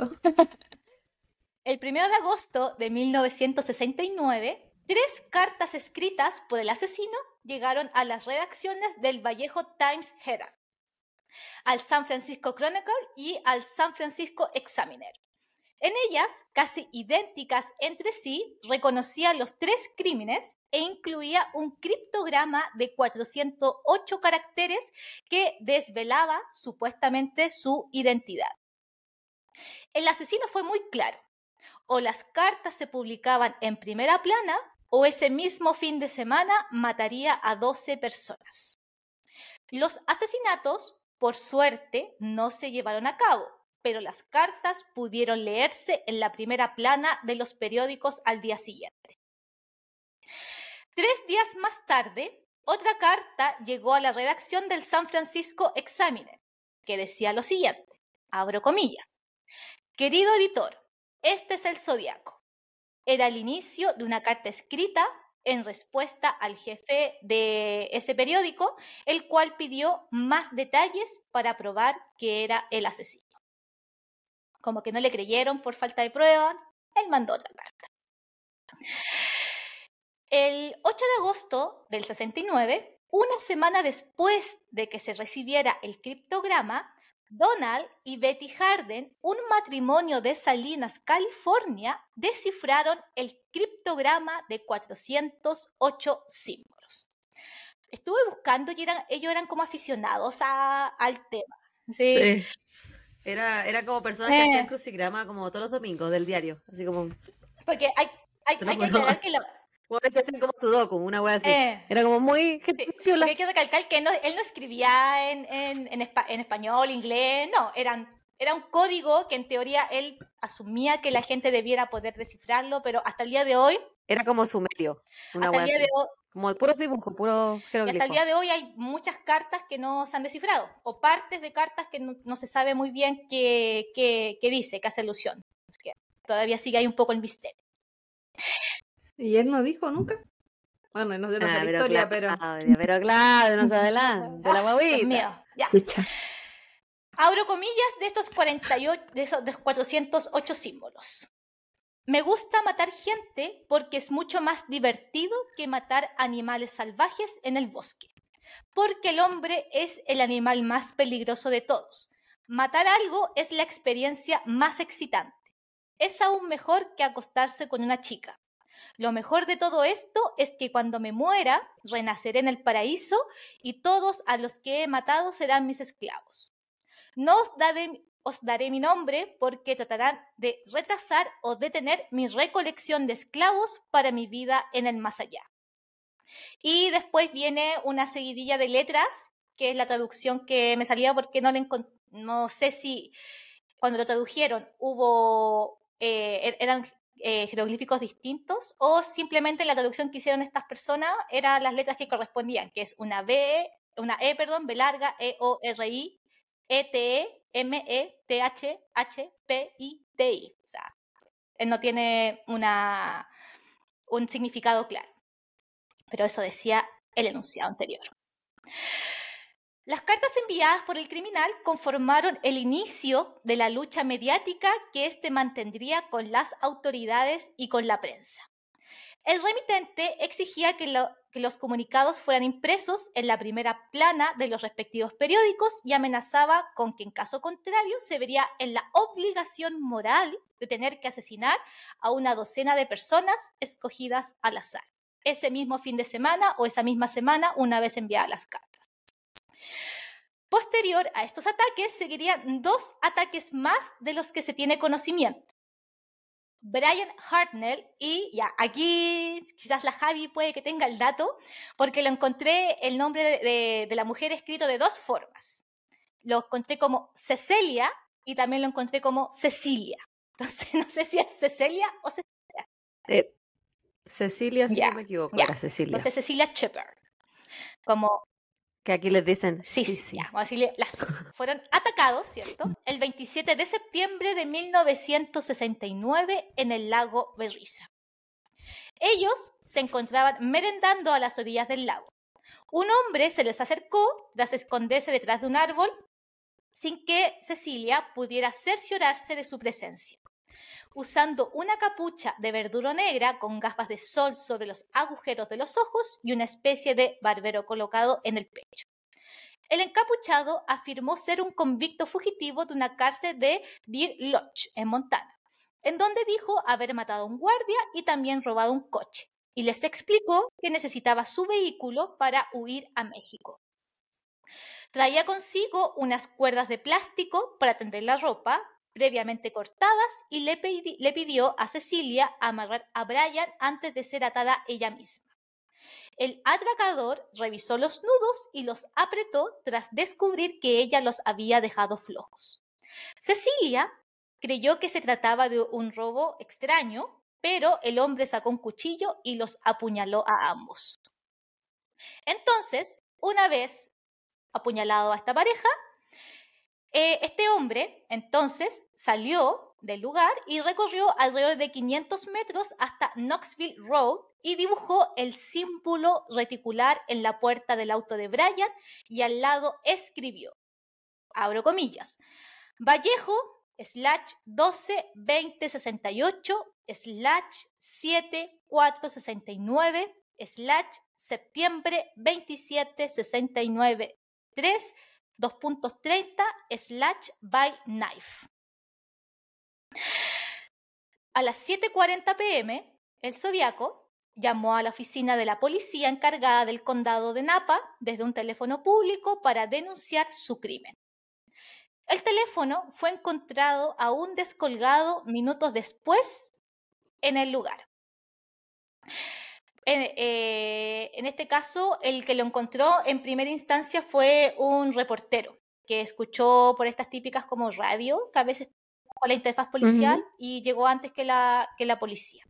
El 1 de agosto de 1969, tres cartas escritas por el asesino llegaron a las redacciones del Vallejo Times Herald. al San Francisco Chronicle y al San Francisco Examiner. En ellas, casi idénticas entre sí, reconocía los tres crímenes e incluía un criptograma de 408 caracteres que desvelaba supuestamente su identidad. El asesino fue muy claro. O las cartas se publicaban en primera plana o ese mismo fin de semana mataría a 12 personas. Los asesinatos, por suerte, no se llevaron a cabo, pero las cartas pudieron leerse en la primera plana de los periódicos al día siguiente. Tres días más tarde, otra carta llegó a la redacción del San Francisco Examiner, que decía lo siguiente, abro comillas, Querido editor, este es el zodiaco. Era el inicio de una carta escrita en respuesta al jefe de ese periódico, el cual pidió más detalles para probar que era el asesino. Como que no le creyeron por falta de prueba, él mandó otra carta. El 8 de agosto del 69, una semana después de que se recibiera el criptograma, Donald y Betty Harden, un matrimonio de Salinas, California, descifraron el criptograma de 408 símbolos. Estuve buscando y ellos eran como aficionados al tema. sí. Era, era como personas que hacían eh. crucigrama como todos los domingos del diario, así como... Porque hay, hay, hay que [laughs] aclarar que lo... que hacen como sudoku, una wea así. Eh. Era como muy... Sí. Hay que recalcar que él no escribía en, en, en, en español, inglés, no, eran era un código que en teoría él asumía que la gente debiera poder descifrarlo, pero hasta el día de hoy... Era como sumerio. Una hasta el día de hoy, como puros dibujos, puro jeroglifo. Y hasta el día de hoy hay muchas cartas que no se han descifrado, o partes de cartas que no, se sabe muy bien qué, qué, dice, qué hace alusión. que todavía sigue ahí un poco el misterio. ¿Y él no dijo nunca? Bueno, no sé la historia, pero... Pero claro, no se [laughs] adelante, la guaguita. Mío, ya. Abro comillas de estos 48, de esos de 408 símbolos. Me gusta matar gente porque es mucho más divertido que matar animales salvajes en el bosque. Porque el hombre es el animal más peligroso de todos. Matar algo es la experiencia más excitante. Es aún mejor que acostarse con una chica. Lo mejor de todo esto es que cuando me muera, renaceré en el paraíso y todos a los que he matado serán mis esclavos. No os daré, os daré mi nombre porque tratarán de retrasar o detener mi recolección de esclavos para mi vida en el más allá. Y después viene una seguidilla de letras, que es la traducción que me salía porque no le no sé si cuando lo tradujeron hubo eh, er-, eran eh, jeroglíficos distintos o simplemente la traducción que hicieron estas personas eran las letras que correspondían, que es una B, una E, perdón, B larga, E O R I, E T E M-E-T-H-H-P-I-T-I. O sea, no tiene una, un significado claro. Pero eso decía el enunciado anterior. Las cartas enviadas por el criminal conformaron el inicio de la lucha mediática que éste mantendría con las autoridades y con la prensa. El remitente exigía que, los comunicados fueran impresos en la primera plana de los respectivos periódicos y amenazaba con que en caso contrario se vería en la obligación moral de tener que asesinar a una docena de personas escogidas al azar, ese mismo fin de semana o esa misma semana una vez enviadas las cartas. Posterior a estos ataques seguirían dos ataques más de los que se tiene conocimiento. Brian Hartnell y ya, aquí quizás la Javi puede que tenga el dato, porque lo encontré el nombre de, la mujer escrito de dos formas. Lo encontré como Cecilia y también lo encontré como Cecilia. [laughs] Entonces no sé si es Cecilia o Cecilia. Eh, Cecilia, si no me equivoco, era Cecilia. Entonces Cecilia Shepard. Como que aquí les dicen sí, sí, vamos a decirle las [laughs] Fueron atacados, ¿cierto? El 27 de septiembre de 1969 en el lago Berriza. Ellos se encontraban merendando a las orillas del lago. Un hombre se les acercó tras esconderse detrás de un árbol sin que Cecilia pudiera cerciorarse de su presencia. Usando una capucha de verduro negra con gafas de sol sobre los agujeros de los ojos y una especie de barbero colocado en el pecho. El encapuchado afirmó ser un convicto fugitivo de una cárcel de Deer Lodge, en Montana, en donde dijo haber matado a un guardia y también robado un coche, y les explicó que necesitaba su vehículo para huir a México. Traía consigo unas cuerdas de plástico para tender la ropa, previamente cortadas, y le, pidió a Cecilia amarrar a Brian antes de ser atada ella misma. El atracador revisó los nudos y los apretó tras descubrir que ella los había dejado flojos. Cecilia creyó que se trataba de un robo extraño, pero el hombre sacó un cuchillo y los apuñaló a ambos. Entonces, una vez apuñalado a esta pareja, eh, este hombre entonces salió del lugar y recorrió alrededor de 500 metros hasta Knoxville Road y dibujó el símbolo reticular en la puerta del auto de Brian y al lado escribió, abro comillas, Vallejo slash 12 20 68 slash 7 4 69 slash septiembre 27 69 3 2.30 slash by knife. A las 7.40 pm, el Zodiaco llamó a la oficina de la policía encargada del condado de Napa desde un teléfono público para denunciar su crimen. El teléfono fue encontrado aún descolgado minutos después en el lugar. Eh, en, este caso, el que lo encontró en primera instancia fue un reportero que escuchó por estas típicas como radio, que a veces con la interfaz policial, y llegó antes que la, que la policía.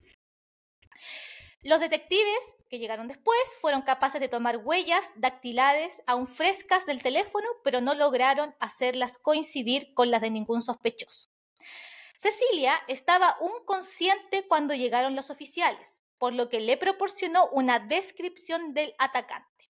Los detectives que llegaron después fueron capaces de tomar huellas dactilares aún frescas del teléfono, pero no lograron hacerlas coincidir con las de ningún sospechoso. Cecilia estaba aún consciente cuando llegaron los oficiales, por lo que le proporcionó una descripción del atacante.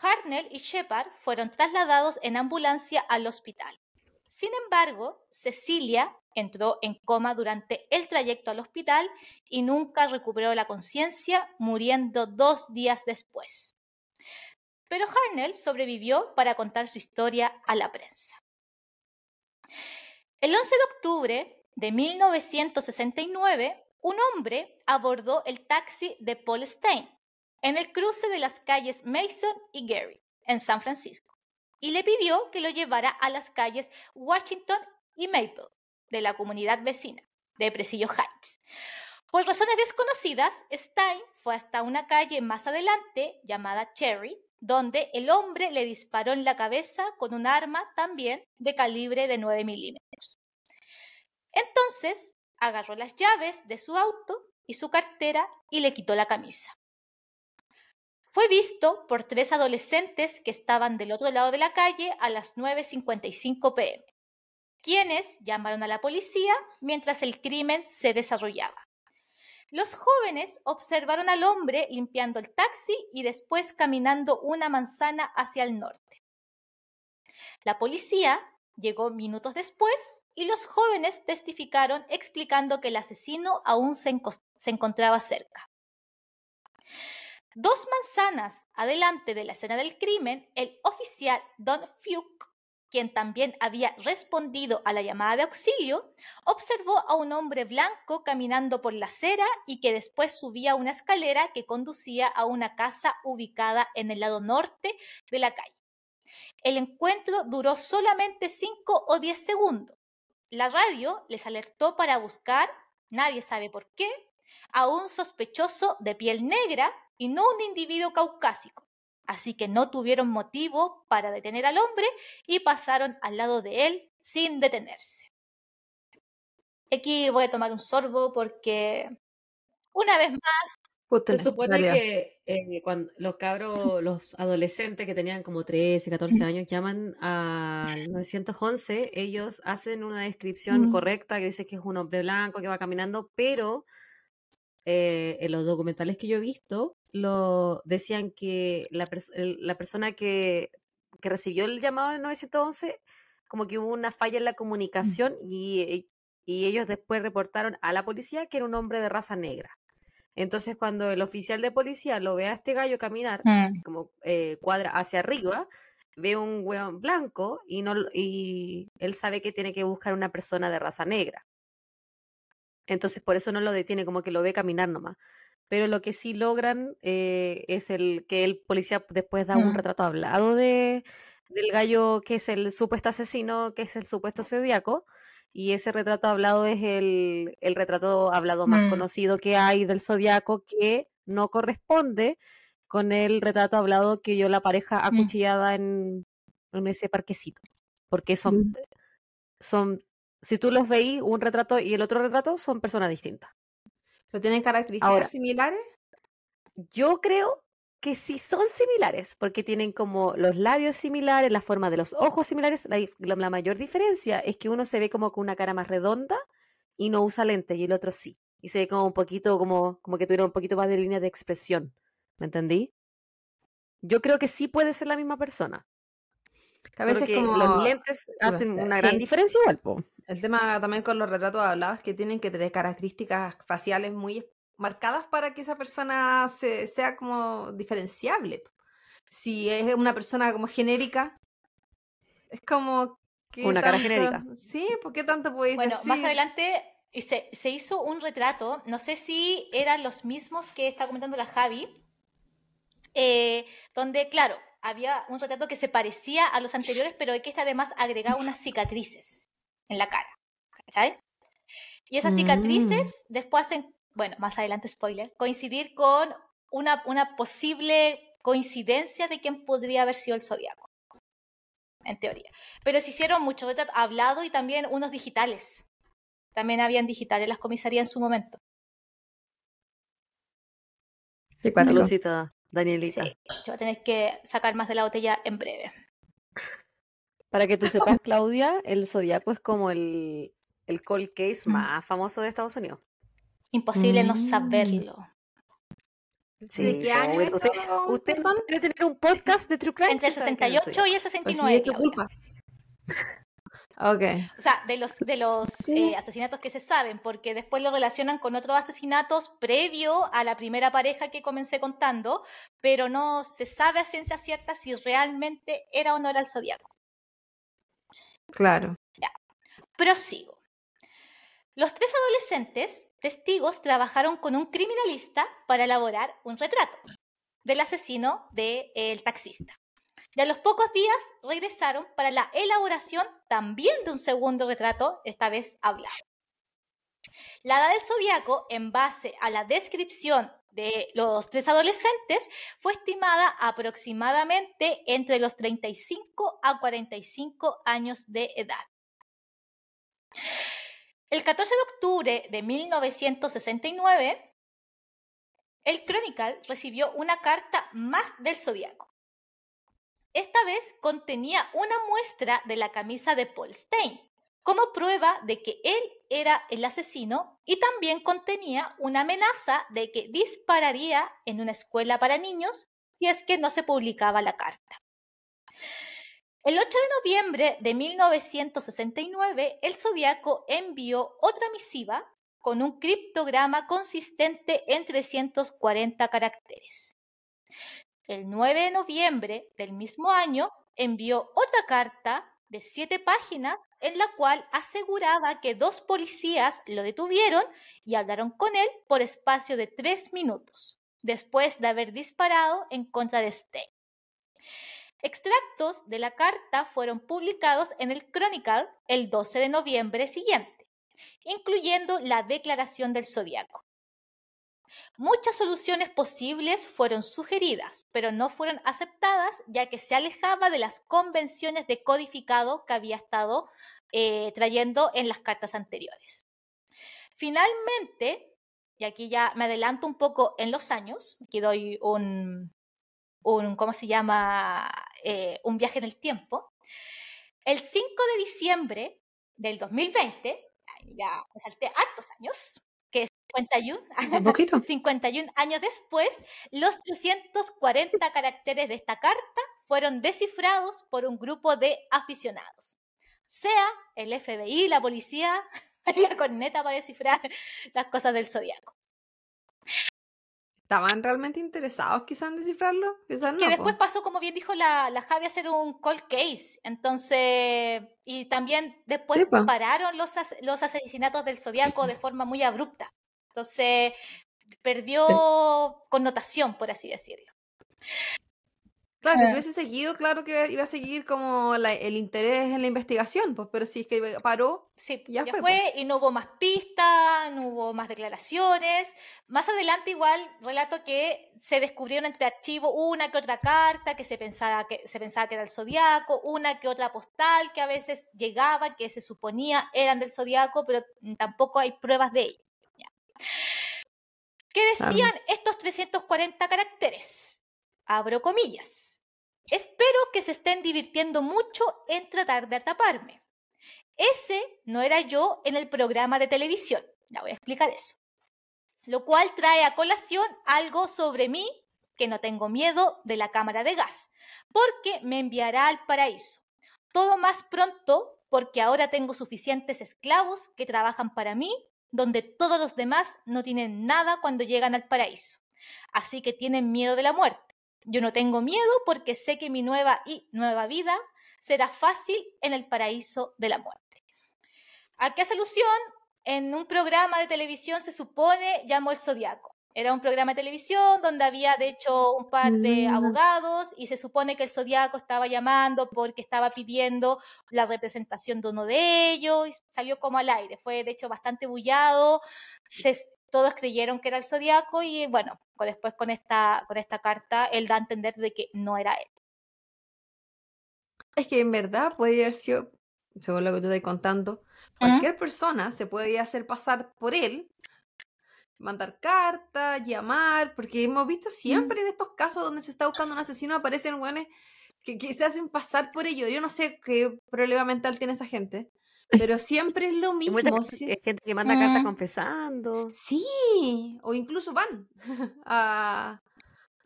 Hartnell y Shepard fueron trasladados en ambulancia al hospital. Sin embargo, Cecilia entró en coma durante el trayecto al hospital y nunca recuperó la conciencia, muriendo dos días después. Pero Hartnell sobrevivió para contar su historia a la prensa. El 11 de octubre de 1969, un hombre abordó el taxi de Paul Stein en el cruce de las calles Mason y Gary, en San Francisco, y le pidió que lo llevara a las calles Washington y Maple, de la comunidad vecina, de Presillo Heights. Por razones desconocidas, Stein fue hasta una calle más adelante, llamada Cherry, donde el hombre le disparó en la cabeza con un arma también de calibre de 9 milímetros. Entonces, agarró las llaves de su auto y su cartera y le quitó la camisa. Fue visto por tres adolescentes que estaban del otro lado de la calle a las 9.55 pm, quienes llamaron a la policía mientras el crimen se desarrollaba. Los jóvenes observaron al hombre limpiando el taxi y después caminando una manzana hacia el norte. La policía llegó minutos después y los jóvenes testificaron explicando que el asesino aún se, encontraba cerca. Dos manzanas adelante de la escena del crimen, el oficial Don Fuke, quien también había respondido a la llamada de auxilio, observó a un hombre blanco caminando por la acera y que después subía una escalera que conducía a una casa ubicada en el lado norte de la calle. El encuentro duró solamente 5 o 10 segundos. La radio les alertó para buscar, nadie sabe por qué, a un sospechoso de piel negra y no un individuo caucásico. Así que no tuvieron motivo para detener al hombre y pasaron al lado de él sin detenerse. Aquí voy a tomar un sorbo porque una vez más se supone que eh, cuando los cabros, los adolescentes que tenían como 13, 14 años llaman al 911, ellos hacen una descripción correcta que dice que es un hombre blanco que va caminando, pero eh, en los documentales que yo he visto, lo decían que la, la persona que, que, recibió el llamado del 911, como que hubo una falla en la comunicación y, y ellos después reportaron a la policía que era un hombre de raza negra. Entonces, cuando el oficial de policía lo ve a este gallo caminar, mm. como eh, cuadra hacia arriba, ve un hueón blanco y, no, y él sabe que tiene que buscar una persona de raza negra. Entonces por eso no lo detiene, como que lo ve caminar nomás. Pero lo que sí logran eh, es el que el policía después da un mm. retrato hablado de, del gallo que es el supuesto asesino, que es el supuesto zodiaco. Y ese retrato hablado es el, el retrato hablado más mm. conocido que hay del zodiaco que no corresponde con el retrato hablado que yo la pareja mm. acuchillada en, en ese parquecito. Porque son, son si tú los veis, un retrato y el otro retrato son personas distintas. ¿Pero tienen características similares? Yo creo que sí son similares, porque tienen como los labios similares, la forma de los ojos similares. La, mayor diferencia es que uno se ve como con una cara más redonda y no usa lentes, y el otro sí. Y se ve como un poquito, como, como que tuviera un poquito más de línea de expresión. ¿Me entendí? Yo creo que sí puede ser la misma persona. A veces como... los lentes hacen una gran diferencia igual, El tema también con los retratos hablados es que tienen que tener características faciales muy marcadas para que esa persona sea como diferenciable. Si es una persona como genérica, es como... Una cara genérica. Sí, ¿por qué tanto puedes Bueno, más adelante se, se, hizo un retrato, no sé si eran los mismos que está comentando la Javi, eh, donde, claro, había un retrato que se parecía a los anteriores, pero que este además agregaba unas cicatrices en la cara. ¿Cachai? Y esas cicatrices mm. después hacen, bueno, más adelante spoiler, coincidir con una, una posible coincidencia de quién podría haber sido el zodiaco. En teoría. Pero se hicieron muchos retratos hablados y también unos digitales. También habían digitales las comisarías en su momento. Y Lucita. Danielita. Sí, yo voy a tener que sacar más de la botella en breve. Para que tú [laughs] sepas, Claudia, el Zodíaco es como el, el cold case más famoso de Estados Unidos. Imposible no mm. saberlo. Sí, ¿De qué año usted, usted quiere tener un podcast de True Crime. Entre el 68 y el 69. Pues sí, Okay. O sea, de los, de los eh, asesinatos que se saben, porque después lo relacionan con otros asesinatos previo a la primera pareja que comencé contando, pero no se sabe a ciencia cierta si realmente era o no era el zodiaco. Claro. Ya. Prosigo. Los tres adolescentes testigos trabajaron con un criminalista para elaborar un retrato del asesino del taxista. Y a los pocos días regresaron para la elaboración también de un segundo retrato, esta vez hablado. La edad del zodiaco, en base a la descripción de los tres adolescentes, fue estimada aproximadamente entre los 35 a 45 años de edad. El 14 de octubre de 1969, el Chronicle recibió una carta más del zodiaco. Esta vez contenía una muestra de la camisa de Paul Stein, como prueba de que él era el asesino y también contenía una amenaza de que dispararía en una escuela para niños si es que no se publicaba la carta. El 8 de noviembre de 1969, el Zodíaco envió otra misiva con un criptograma consistente en 340 caracteres. El 9 de noviembre del mismo año envió otra carta de siete páginas en la cual aseguraba que dos policías lo detuvieron y hablaron con él por espacio de tres minutos, después de haber disparado en contra de Stein. Extractos de la carta fueron publicados en el Chronicle el 12 de noviembre siguiente, incluyendo la declaración del zodiaco. Muchas soluciones posibles fueron sugeridas, pero no fueron aceptadas ya que se alejaba de las convenciones de codificado que había estado eh, trayendo en las cartas anteriores. Finalmente, y aquí ya me adelanto un poco en los años, aquí doy un, un ¿cómo se llama? Eh, un viaje en el tiempo. El 5 de diciembre del 2020, ya salté hartos años, 51, 51 [laughs] años después, los 340 caracteres de esta carta fueron descifrados por un grupo de aficionados. Sea el FBI, la policía, [laughs] la corneta para descifrar las cosas del zodiaco. ¿Estaban realmente interesados quizás en descifrarlo? Quizás no, que después pasó, como bien dijo la, la Javi, a ser un cold case. Entonces, y también después pararon los, los asesinatos del Zodíaco de forma muy abrupta. Entonces, perdió connotación, por así decirlo. Claro, que si hubiese seguido, claro que iba a seguir como el interés en la investigación, pues, pero si es que paró, sí, ya, fue, pues. y no hubo más pistas, no hubo más declaraciones. Más adelante igual relato que se descubrieron entre archivos una que otra carta que se pensaba que se pensaba que era el zodiaco, una que otra postal que a veces llegaba que se suponía eran del zodiaco, pero tampoco hay pruebas de ello. ¿Qué decían estos 340 caracteres? Abro comillas. Espero que se estén divirtiendo mucho en tratar de atraparme. Ese no era yo en el programa de televisión. Ya voy a explicar eso. Lo cual trae a colación algo sobre mí, que no tengo miedo de la cámara de gas, porque me enviará al paraíso. Todo más pronto, porque ahora tengo suficientes esclavos que trabajan para mí, donde todos los demás no tienen nada cuando llegan al paraíso. Así que tienen miedo de la muerte yo no tengo miedo porque sé que mi nueva y nueva vida será fácil en el paraíso de la muerte. ¿A qué hace alusión? En un programa de televisión se supone llamó el Zodiaco. Era un programa de televisión donde había de hecho un par de mm. abogados y se supone que el Zodiaco estaba llamando porque estaba pidiendo la representación de uno de ellos y salió como al aire. Fue de hecho bastante bullado. Se, todos creyeron que era el zodiaco y bueno, después con esta, con esta carta él da a entender de que no era él. Es que en verdad podría haber sido, según lo que te estoy contando, cualquier persona se podía hacer pasar por él, mandar cartas, llamar, porque hemos visto siempre en estos casos donde se está buscando un asesino aparecen buenos que, que, se hacen pasar por ello. Yo no sé qué problema mental tiene esa gente. Pero siempre es lo [laughs] mismo. Hay gente que manda cartas confesando. Sí, o incluso van [laughs] a,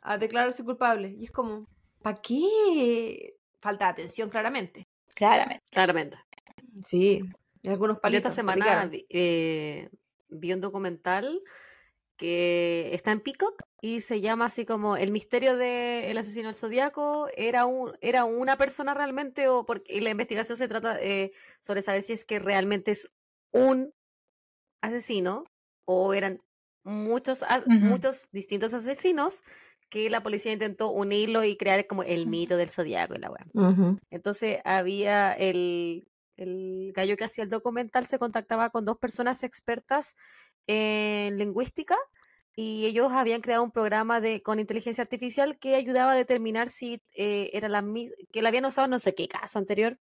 a declararse culpable. Y es como, ¿para qué? Falta atención, claramente. Claramente. Claramente. Sí, y algunos palitos. esta semana eh, vi un documental que está en Peacock y se llama así como El misterio del asesino del zodiaco. Era, un, era una persona realmente o porque la investigación se trata eh, sobre saber si es que realmente es un asesino o eran muchos, muchos distintos asesinos que la policía intentó unirlo y crear como el mito del zodiaco y la Entonces había el, el gallo que hacía el documental se contactaba con dos personas expertas en lingüística y ellos habían creado un programa de con inteligencia artificial que ayudaba a determinar si eh, era la que la habían usado no sé qué caso anterior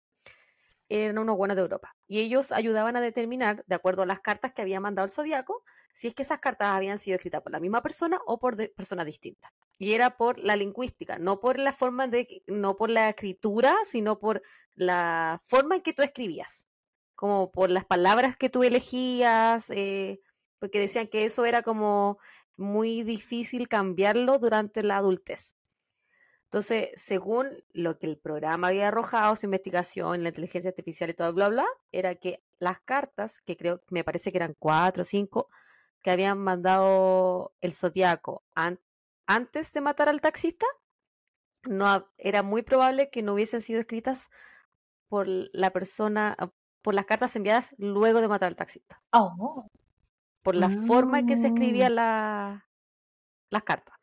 eran unos buenos de Europa. Y ellos ayudaban a determinar de acuerdo a las cartas que había mandado el zodiaco si es que esas cartas habían sido escritas por la misma persona o por personas distintas. Y era por la lingüística no por la forma de no por la escritura sino por la forma en que tú escribías. Como por las palabras que tú elegías eh, porque decían que eso era como muy difícil cambiarlo durante la adultez. Entonces, según lo que el programa había arrojado, su investigación, la inteligencia artificial y todo, bla, bla, era que las cartas, que creo, me parece que eran cuatro o cinco, que habían mandado el zodiaco antes de matar al taxista, no era muy probable que no hubiesen sido escritas por la persona, por las cartas enviadas luego de matar al taxista. Oh por la forma en que se escribía ah. la, las cartas.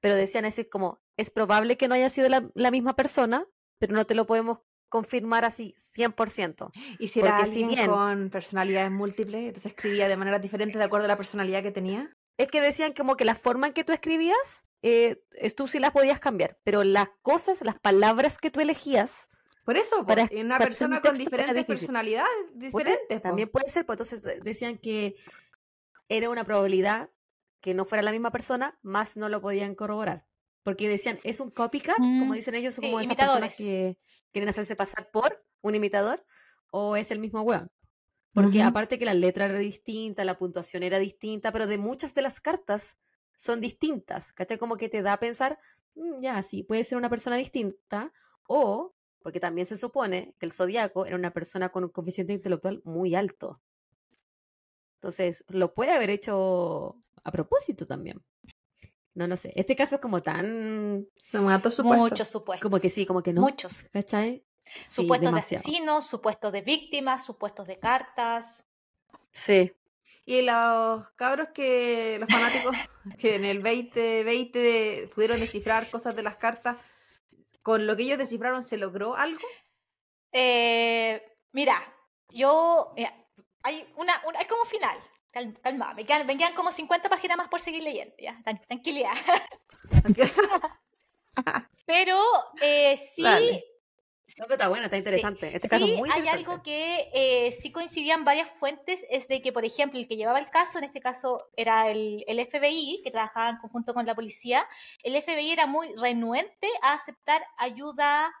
Pero decían así como, es probable que no haya sido la, misma persona, pero no te lo podemos confirmar así 100%. ¿Y si era alguien con personalidades múltiples? Entonces escribía de manera diferente de acuerdo a la personalidad que tenía. Es que decían como que la forma en que tú escribías, eh, tú sí las podías cambiar, pero las cosas, las palabras que tú elegías, por eso, para, una persona con diferentes personalidades diferentes. también puede ser, pues entonces decían que era una probabilidad que no fuera la misma persona, más no lo podían corroborar. Porque decían, es un copycat, como mm, dicen ellos, como esas personas que quieren hacerse pasar por un imitador, o es el mismo weón. Porque aparte que la letra era distinta, la puntuación era distinta, pero de muchas de las cartas son distintas, ¿cachai? Como que te da a pensar, mm, ya, sí, puede ser una persona distinta, o, porque también se supone que el zodiaco era una persona con un coeficiente intelectual muy alto. Entonces, lo puede haber hecho a propósito también. No, no sé. Este caso es como tan. Son supuestos. Muchos supuestos. Como que sí, como que no. Muchos. ¿Cachai? Supuestos de asesinos, supuestos de víctimas, supuestos de cartas. Sí. Y los cabros que, los fanáticos [laughs] que en el 2020 pudieron descifrar cosas de las cartas, ¿con lo que ellos descifraron se logró algo? Eh, mira, yo, hay una, hay como final. Calma, me quedan, como 50 páginas más por seguir leyendo, ya, tranquilidad. [laughs] Pero eh, sí, está bueno, está interesante. Este caso muy hay algo que eh, sí coincidían varias fuentes, es de que, por ejemplo, el que llevaba el caso, en este caso era el, el, FBI, que trabajaba en conjunto con la policía, el FBI era muy renuente a aceptar ayuda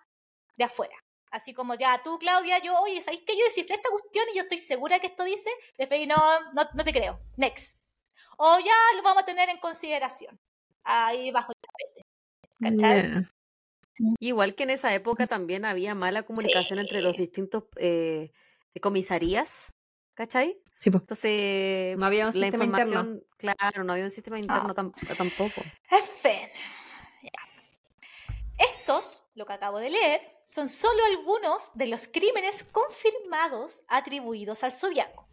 de afuera. Así como ya tú, Claudia, yo, oye, ¿sabéis que yo descifré esta cuestión y yo estoy segura que esto dice? El FBI, no, no, no te creo. Next. O ya lo vamos a tener en consideración. Ahí bajo el tapete. Igual que en esa época también había mala comunicación entre los distintos eh, comisarías, ¿cachai? Sí, pues. Entonces, no había un la sistema información, interno. claro, no había un sistema interno ah. tampoco. Estos, lo que acabo de leer, son solo algunos de los crímenes confirmados atribuidos al zodiaco.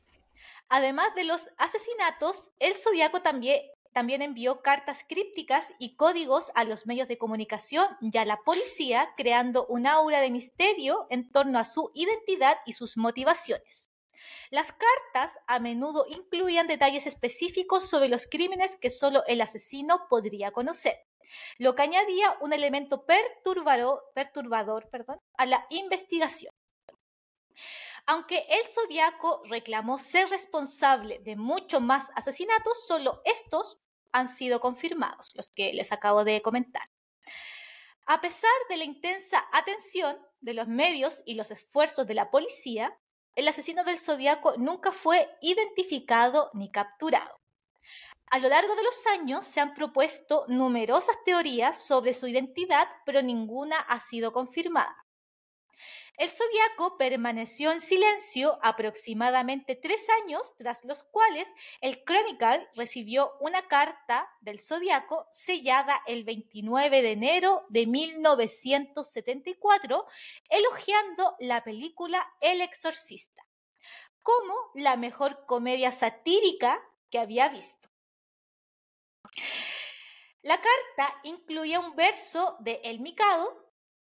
Además de los asesinatos, el zodiaco también también envió cartas crípticas y códigos a los medios de comunicación y a la policía, creando un aura de misterio en torno a su identidad y sus motivaciones. Las cartas a menudo incluían detalles específicos sobre los crímenes que solo el asesino podría conocer, lo que añadía un elemento perturbador, a la investigación. Aunque el zodiaco reclamó ser responsable de muchos más asesinatos, solo estos han sido confirmados, los que les acabo de comentar. A pesar de la intensa atención de los medios y los esfuerzos de la policía, el asesino del zodiaco nunca fue identificado ni capturado. A lo largo de los años se han propuesto numerosas teorías sobre su identidad, pero ninguna ha sido confirmada. El zodiaco permaneció en silencio aproximadamente tres años, tras los cuales el Chronicle recibió una carta del zodiaco sellada el 29 de enero de 1974, elogiando la película El Exorcista como la mejor comedia satírica que había visto. La carta incluía un verso de El Mikado,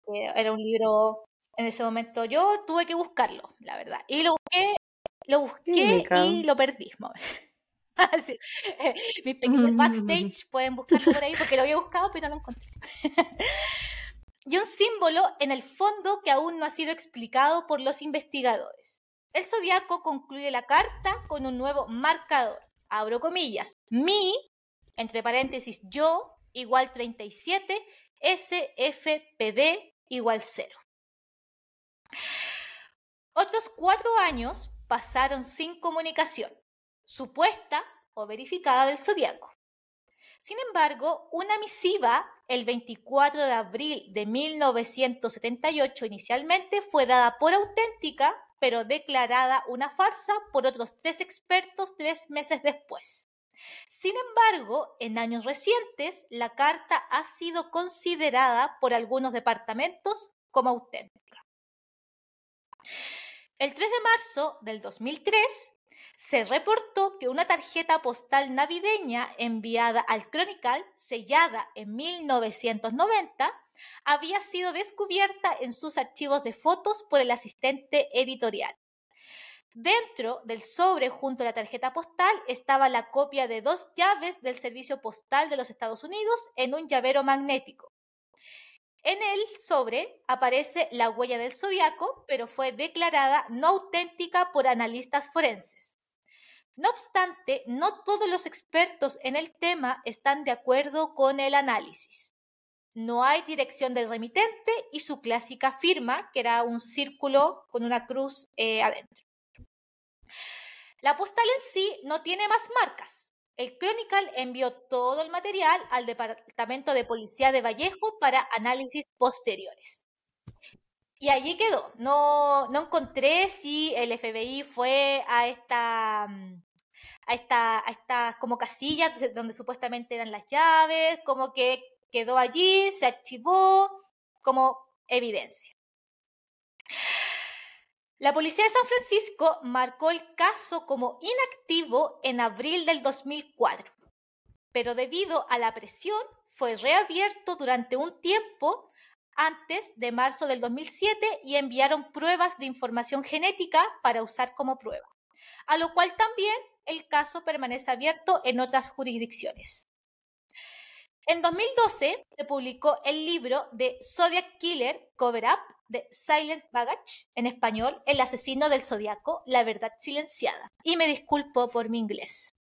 que era un libro en ese momento. Yo tuve que buscarlo, la verdad. Y lo busqué, lo busqué y lo perdí. [laughs] [laughs] Mis pequeños backstage pueden buscarlo por ahí porque lo había buscado, pero no lo encontré. [laughs] y un símbolo en el fondo que aún no ha sido explicado por los investigadores. El zodiaco concluye la carta con un nuevo marcador. Abro comillas. Mi, entre paréntesis, yo, igual 37, SFPD igual 0. Otros cuatro años pasaron sin comunicación, supuesta o verificada del zodiaco. Sin embargo, una misiva el 24 de abril de 1978 inicialmente fue dada por auténtica, pero declarada una farsa por otros tres expertos tres meses después. Sin embargo, en años recientes, la carta ha sido considerada por algunos departamentos como auténtica. El 3 de marzo del 2003 se reportó que una tarjeta postal navideña enviada al Chronicle, sellada en 1990, había sido descubierta en sus archivos de fotos por el asistente editorial. Dentro del sobre junto a la tarjeta postal estaba la copia de dos llaves del Servicio Postal de los Estados Unidos en un llavero magnético. En el sobre aparece la huella del zodiaco, pero fue declarada no auténtica por analistas forenses. No obstante, no todos los expertos en el tema están de acuerdo con el análisis. No hay dirección del remitente y su clásica firma, que era un círculo con una cruz eh, adentro. La postal en sí no tiene más marcas, el Chronicle envió todo el material al Departamento de Policía de Vallejo para análisis posteriores. Y allí quedó. No, no encontré si el FBI fue a esta, mm, a estas como casillas donde supuestamente eran las llaves, como que quedó allí, se archivó como evidencia. La policía de San Francisco marcó el caso como inactivo en abril del 2004, pero debido a la presión fue reabierto durante un tiempo antes de marzo del 2007 y enviaron pruebas de información genética para usar como prueba, a lo cual también el caso permanece abierto en otras jurisdicciones. En 2012 se publicó el libro de Zodiac Killer Cover Up de Silent Baggage, en español, El asesino del zodiaco, la verdad silenciada. Y me disculpo por mi inglés.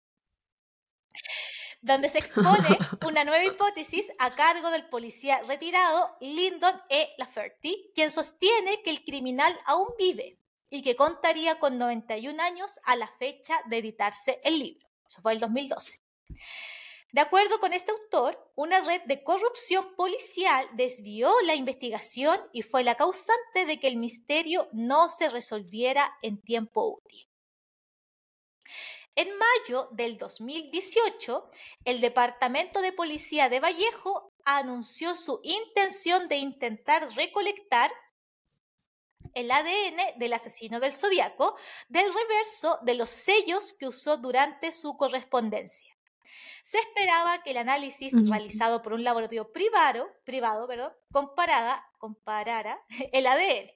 Donde se expone [laughs] una nueva hipótesis a cargo del policía retirado Lyndon E. Lafferty, quien sostiene que el criminal aún vive y que contaría con 91 años a la fecha de editarse el libro. Eso fue el 2012. De acuerdo con este autor, una red de corrupción policial desvió la investigación y fue la causante de que el misterio no se resolviera en tiempo útil. En mayo del 2018, el Departamento de Policía de Vallejo anunció su intención de intentar recolectar el ADN del asesino del zodiaco del reverso de los sellos que usó durante su correspondencia. Se esperaba que el análisis realizado por un laboratorio privado, privado comparada, comparara [laughs] el ADN.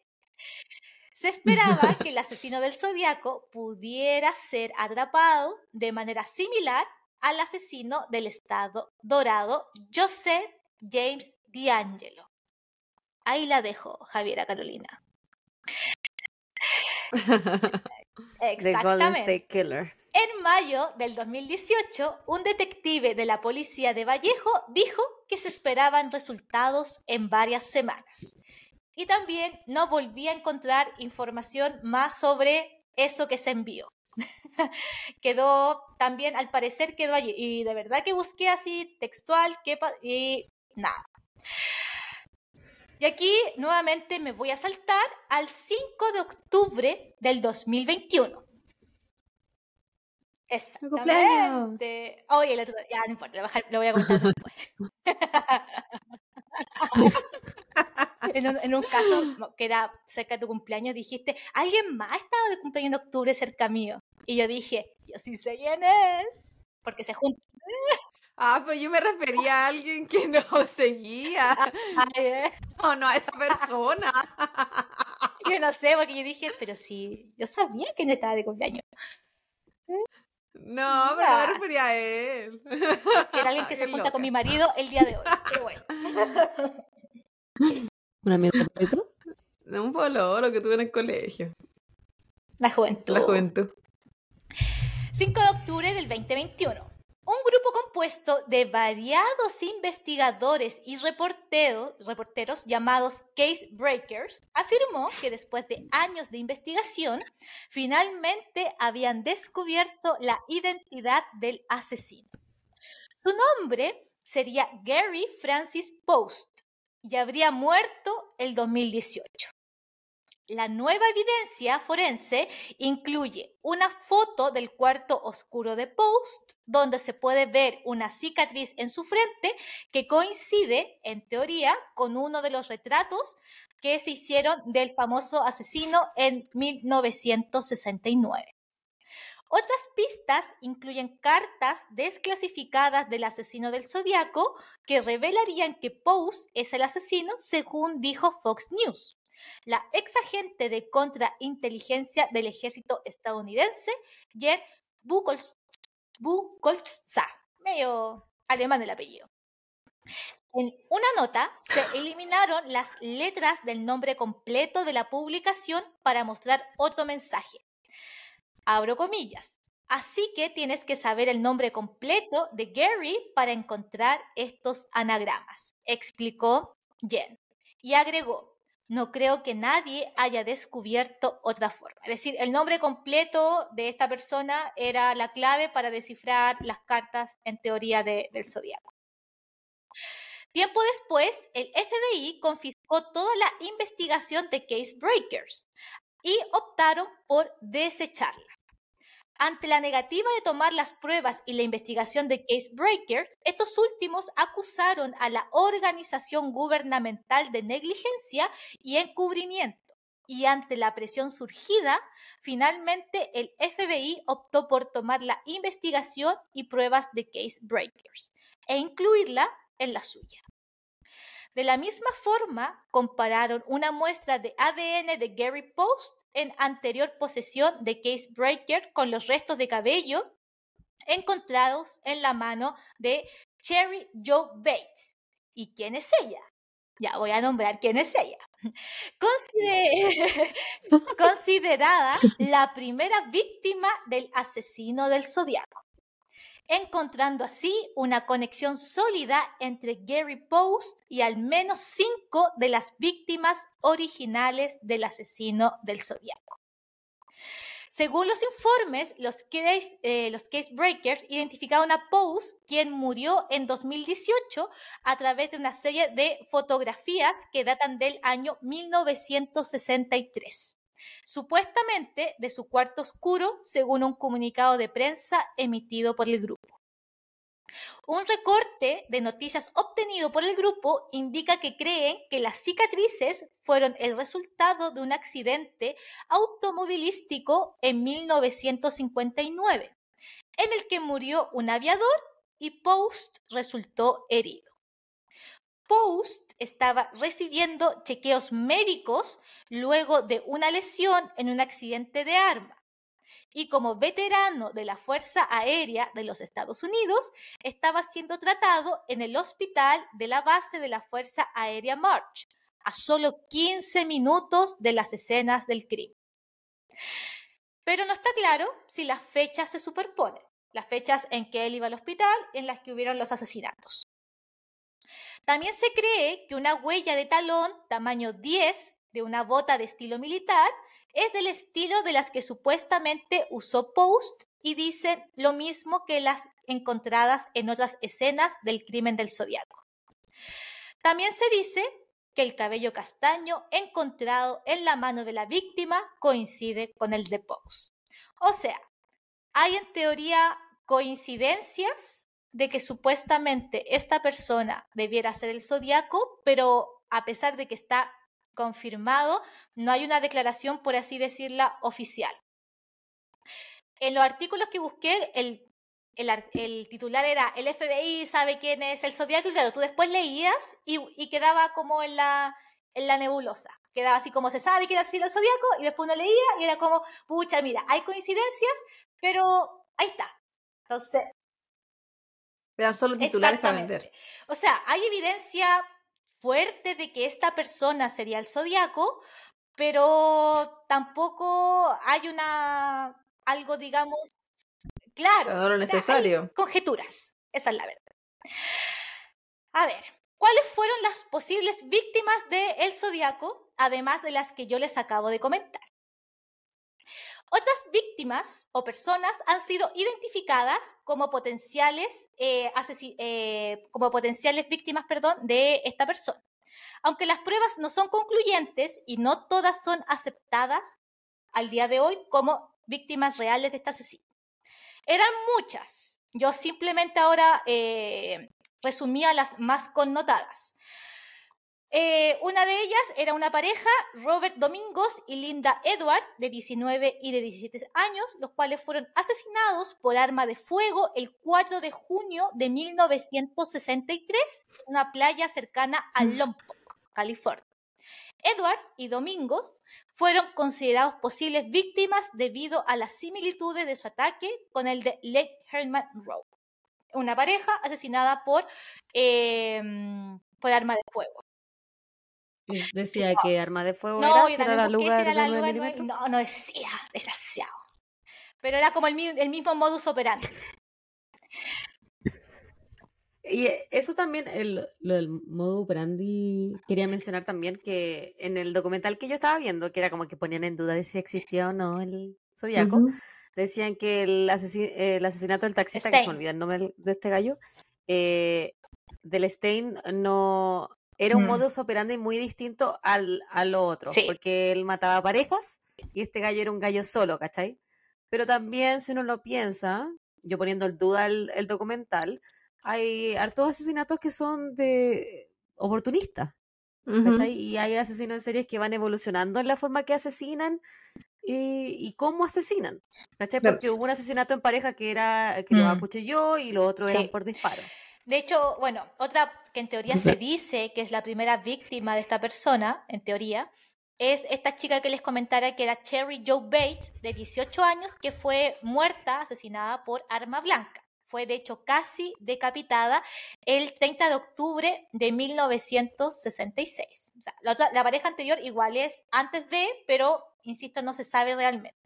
Se esperaba [laughs] que el asesino del zodiaco pudiera ser atrapado de manera similar al asesino del Estado Dorado, Joseph James D'Angelo. Ahí la dejo, Javiera Carolina. [laughs] Exactamente. Killer. En mayo del 2018, un detective de la policía de Vallejo dijo que se esperaban resultados en varias semanas. Y también no volví a encontrar información más sobre eso que se envió. [laughs] quedó también, al parecer quedó allí. Y de verdad que busqué así textual y nada. Y aquí nuevamente me voy a saltar al 5 de octubre del 2021. Exactamente. Oye, el otro, ya no importa, lo voy a contar después. [laughs] en, un, en, un, caso que era cerca de tu cumpleaños, dijiste, alguien más estaba de cumpleaños en octubre cerca mío. Y yo dije, yo sí sé quién es. Porque se juntan. Ah, pero yo me refería a alguien que no [laughs] seguía. ¿eh? No, no a esa persona. Yo no sé, porque yo dije, pero sí, yo sabía que no estaba de cumpleaños. No, pero no me refería a él. Era alguien que [laughs] se junta con mi marido el día de hoy. Qué bueno. [laughs] ¿Un amigo completo? Un pololo que tuve en el colegio. La juventud. La juventud. 5 de octubre del 2021. Un grupo compuesto de variados investigadores y reporteros, llamados Case Breakers afirmó que después de años de investigación, finalmente habían descubierto la identidad del asesino. Su nombre sería Gary Francis Post y habría muerto el 2018. La nueva evidencia forense incluye una foto del cuarto oscuro de Post, donde se puede ver una cicatriz en su frente que coincide, en teoría, con uno de los retratos que se hicieron del famoso asesino en 1969. Otras pistas incluyen cartas desclasificadas del asesino del zodiaco que revelarían que Post es el asesino, según dijo Fox News. La ex agente de contrainteligencia del ejército estadounidense, Jen Buchholz, medio alemán el apellido. En una nota se eliminaron las letras del nombre completo de la publicación para mostrar otro mensaje. Abro comillas. Así que tienes que saber el nombre completo de Gary para encontrar estos anagramas, explicó Jen. Y agregó, no creo que nadie haya descubierto otra forma. Es decir, el nombre completo de esta persona era la clave para descifrar las cartas en teoría del zodiaco. Tiempo después, el FBI confiscó toda la investigación de Case Breakers y optaron por desecharla. Ante la negativa de tomar las pruebas y la investigación de Case Breakers, estos últimos acusaron a la organización gubernamental de negligencia y encubrimiento. Y ante la presión surgida, finalmente el FBI optó por tomar la investigación y pruebas de Case Breakers e incluirla en la suya. De la misma forma, compararon una muestra de ADN de Gary Post en anterior posesión de Case Breaker con los restos de cabello encontrados en la mano de Cherry Joe Bates. ¿Y quién es ella? Ya voy a nombrar quién es ella. [laughs] [laughs] Considerada la primera víctima del asesino del zodiaco encontrando así una conexión sólida entre Gary Post y al menos cinco de las víctimas originales del asesino del zodiaco. Según los informes, los case, eh, breakers identificaron a Post, quien murió en 2018 a través de una serie de fotografías que datan del año 1963 supuestamente de su cuarto oscuro, según un comunicado de prensa emitido por el grupo. Un recorte de noticias obtenido por el grupo indica que creen que las cicatrices fueron el resultado de un accidente automovilístico en 1959, en el que murió un aviador y Post resultó herido. Post estaba recibiendo chequeos médicos luego de una lesión en un accidente de arma. Y como veterano de la Fuerza Aérea de los Estados Unidos, estaba siendo tratado en el hospital de la base de la Fuerza Aérea March, a solo 15 minutos de las escenas del crimen. Pero no está claro si las fechas se superponen, las fechas en que él iba al hospital y en las que hubieron los asesinatos. También se cree que una huella de talón tamaño 10 de una bota de estilo militar es del estilo de las que supuestamente usó Post y dicen lo mismo que las encontradas en otras escenas del crimen del zodiaco. También se dice que el cabello castaño encontrado en la mano de la víctima coincide con el de Post. O sea, hay en teoría coincidencias de que supuestamente esta persona debiera ser el zodiaco, pero a pesar de que está confirmado, no hay una declaración, por así decirla, oficial. En los artículos que busqué, el, el, titular era el FBI sabe quién es el zodiaco, y claro, tú después leías y, quedaba como en la, en la nebulosa. Quedaba así como se sabe quién es el zodiaco, y después uno leía y era como, pucha, mira, hay coincidencias, pero ahí está. Entonces, dan solo titulares para vender. O sea, hay evidencia fuerte de que esta persona sería el zodiaco, pero tampoco hay una algo, digamos, claro. No lo necesario. conjeturas. Esa es la verdad. A ver, ¿cuáles fueron las posibles víctimas del el zodiaco, además de las que yo les acabo de comentar? Otras víctimas o personas han sido identificadas como potenciales, eh, eh, como potenciales víctimas perdón, de esta persona. Aunque las pruebas no son concluyentes y no todas son aceptadas al día de hoy como víctimas reales de este asesino. Eran muchas. Yo simplemente ahora eh, resumía las más connotadas. Eh, una de ellas era una pareja, Robert Domingos y Linda Edwards, de 19 y de 17 años, los cuales fueron asesinados por arma de fuego el 4 de junio de 1963 en una playa cercana a mm. Lompoc, California. Edwards y Domingos fueron considerados posibles víctimas debido a las similitudes de su ataque con el de Lake Herman Road, una pareja asesinada por, por arma de fuego. Decía que arma de fuego no, era, la lugar de No, no decía, desgraciado. Pero era como el, mismo modus operandi. Y eh, eso también, lo del modus operandi, quería mencionar también que en el documental que yo estaba viendo, que era como que ponían en duda de si existía o no el zodiaco, decían que el, asesinato del taxista, que se me olvida el nombre de este gallo, eh, del Stein no, era un mm. modus operandi muy distinto al, a lo otro, porque él mataba parejas y este gallo era un gallo solo, ¿cachai? Pero también, si uno lo piensa, yo poniendo en duda el, documental, hay hartos asesinatos que son de oportunistas. Y hay asesinos en series que van evolucionando en la forma que asesinan y, cómo asesinan. Porque hubo un asesinato en pareja que era que lo mm. acuchilló y lo otro era por disparo. De hecho, bueno, otra que en teoría se dice que es la primera víctima de esta persona, en teoría, es esta chica que les comentara que era Cherry Joe Bates, de 18 años, que fue muerta, asesinada por arma blanca. Fue de hecho casi decapitada el 30 de octubre de 1966. O sea, la, la pareja anterior igual es antes de, pero insisto, no se sabe realmente.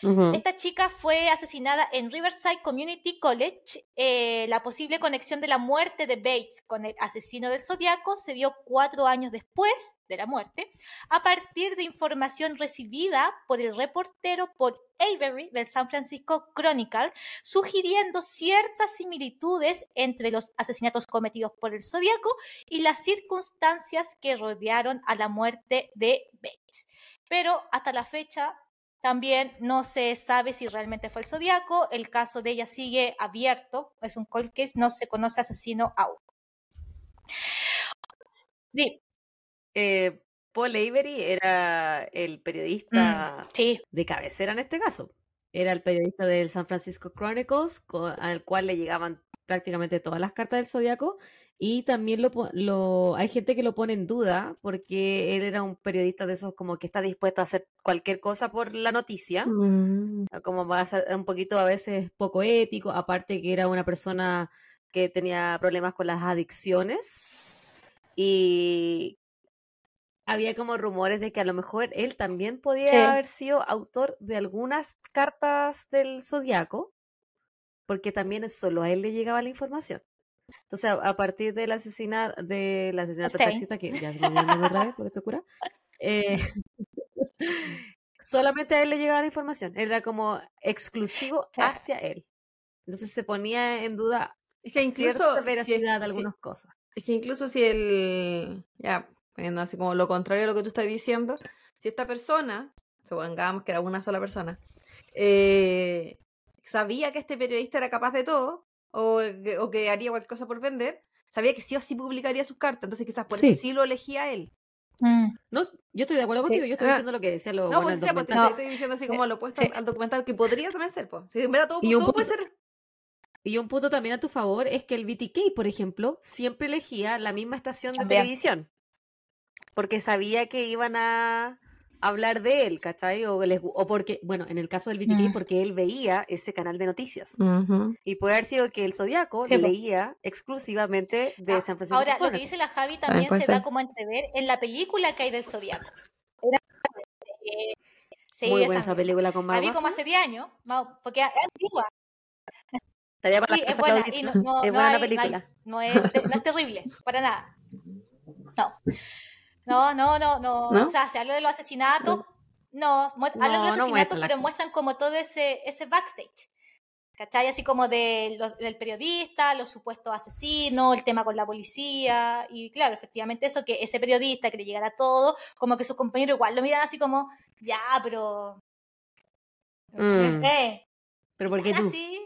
Esta chica fue asesinada en Riverside Community College. Eh, la posible conexión de la muerte de Bates con el asesino del zodiaco se dio cuatro años después de la muerte, a partir de información recibida por el reportero Paul Avery del San Francisco Chronicle, sugiriendo ciertas similitudes entre los asesinatos cometidos por el zodiaco y las circunstancias que rodearon a la muerte de Bates. Pero hasta la fecha también no se sabe si realmente fue el Zodíaco. El caso de ella sigue abierto. Es un cold case. No se conoce asesino aún. Eh, Paul Avery era el periodista mm, de cabecera en este caso. Era el periodista del San Francisco Chronicles, al cual le llegaban prácticamente todas las cartas del Zodíaco y también lo, lo, hay gente que lo pone en duda porque él era un periodista de esos como que está dispuesto a hacer cualquier cosa por la noticia, mm. como va a ser un poquito a veces poco ético, aparte que era una persona que tenía problemas con las adicciones y había como rumores de que a lo mejor él también podía haber sido autor de algunas cartas del zodiaco, porque también solo a él le llegaba la información. Entonces, a, partir del asesinato, del asesinato taxista, que ya se me llama otra vez porque esto cura, eh, [laughs] solamente a él le llegaba la información. Era como exclusivo hacia él. Entonces se ponía en duda es que incluso veracidad de algunas cosas. Es que incluso si él, ya poniendo así como lo contrario a lo que tú estás diciendo, si esta persona, supongamos que era una sola persona, eh, sabía que este periodista era capaz de todo, o, o, que haría cualquier cosa por vender, sabía que sí o sí publicaría sus cartas, entonces quizás por eso sí lo elegía él. Mm. No, yo estoy de acuerdo contigo, yo estoy ah. diciendo lo que decía lo No, pues, pues estoy diciendo así como lo opuesto al documental, que podría también ser, pues. Si verdad todo, y todo puede ser. Y un punto también a tu favor es que el BTK, por ejemplo, siempre elegía la misma estación de televisión. Porque sabía que iban a, hablar de él, ¿cachai? O, o porque, bueno, en el caso del BTK, mm. porque él veía ese canal de noticias. Y puede haber sido que el Zodíaco leía exclusivamente de ah, San Francisco. Ahora, lo que dice la Javi también se da como a entrever en la película que hay del Zodíaco. Muy buena esa película con Margot. La vi como hace 10 años, porque es antigua. Estaría para es buena, y no, no, es buena la película. No, es, no es terrible, para nada. No. No, no, no, no, O sea, se habla de los asesinatos. No, hablan de los asesinatos, pero muestran como todo ese, ese backstage. ¿Cachai? Así como de, del periodista, los supuestos asesinos, el tema con la policía. Y claro, efectivamente eso, que ese periodista que le llegara todo, como que sus compañeros igual lo miran así como, ya, pero... Mm. Eh, pero ¿por qué tú? Sí.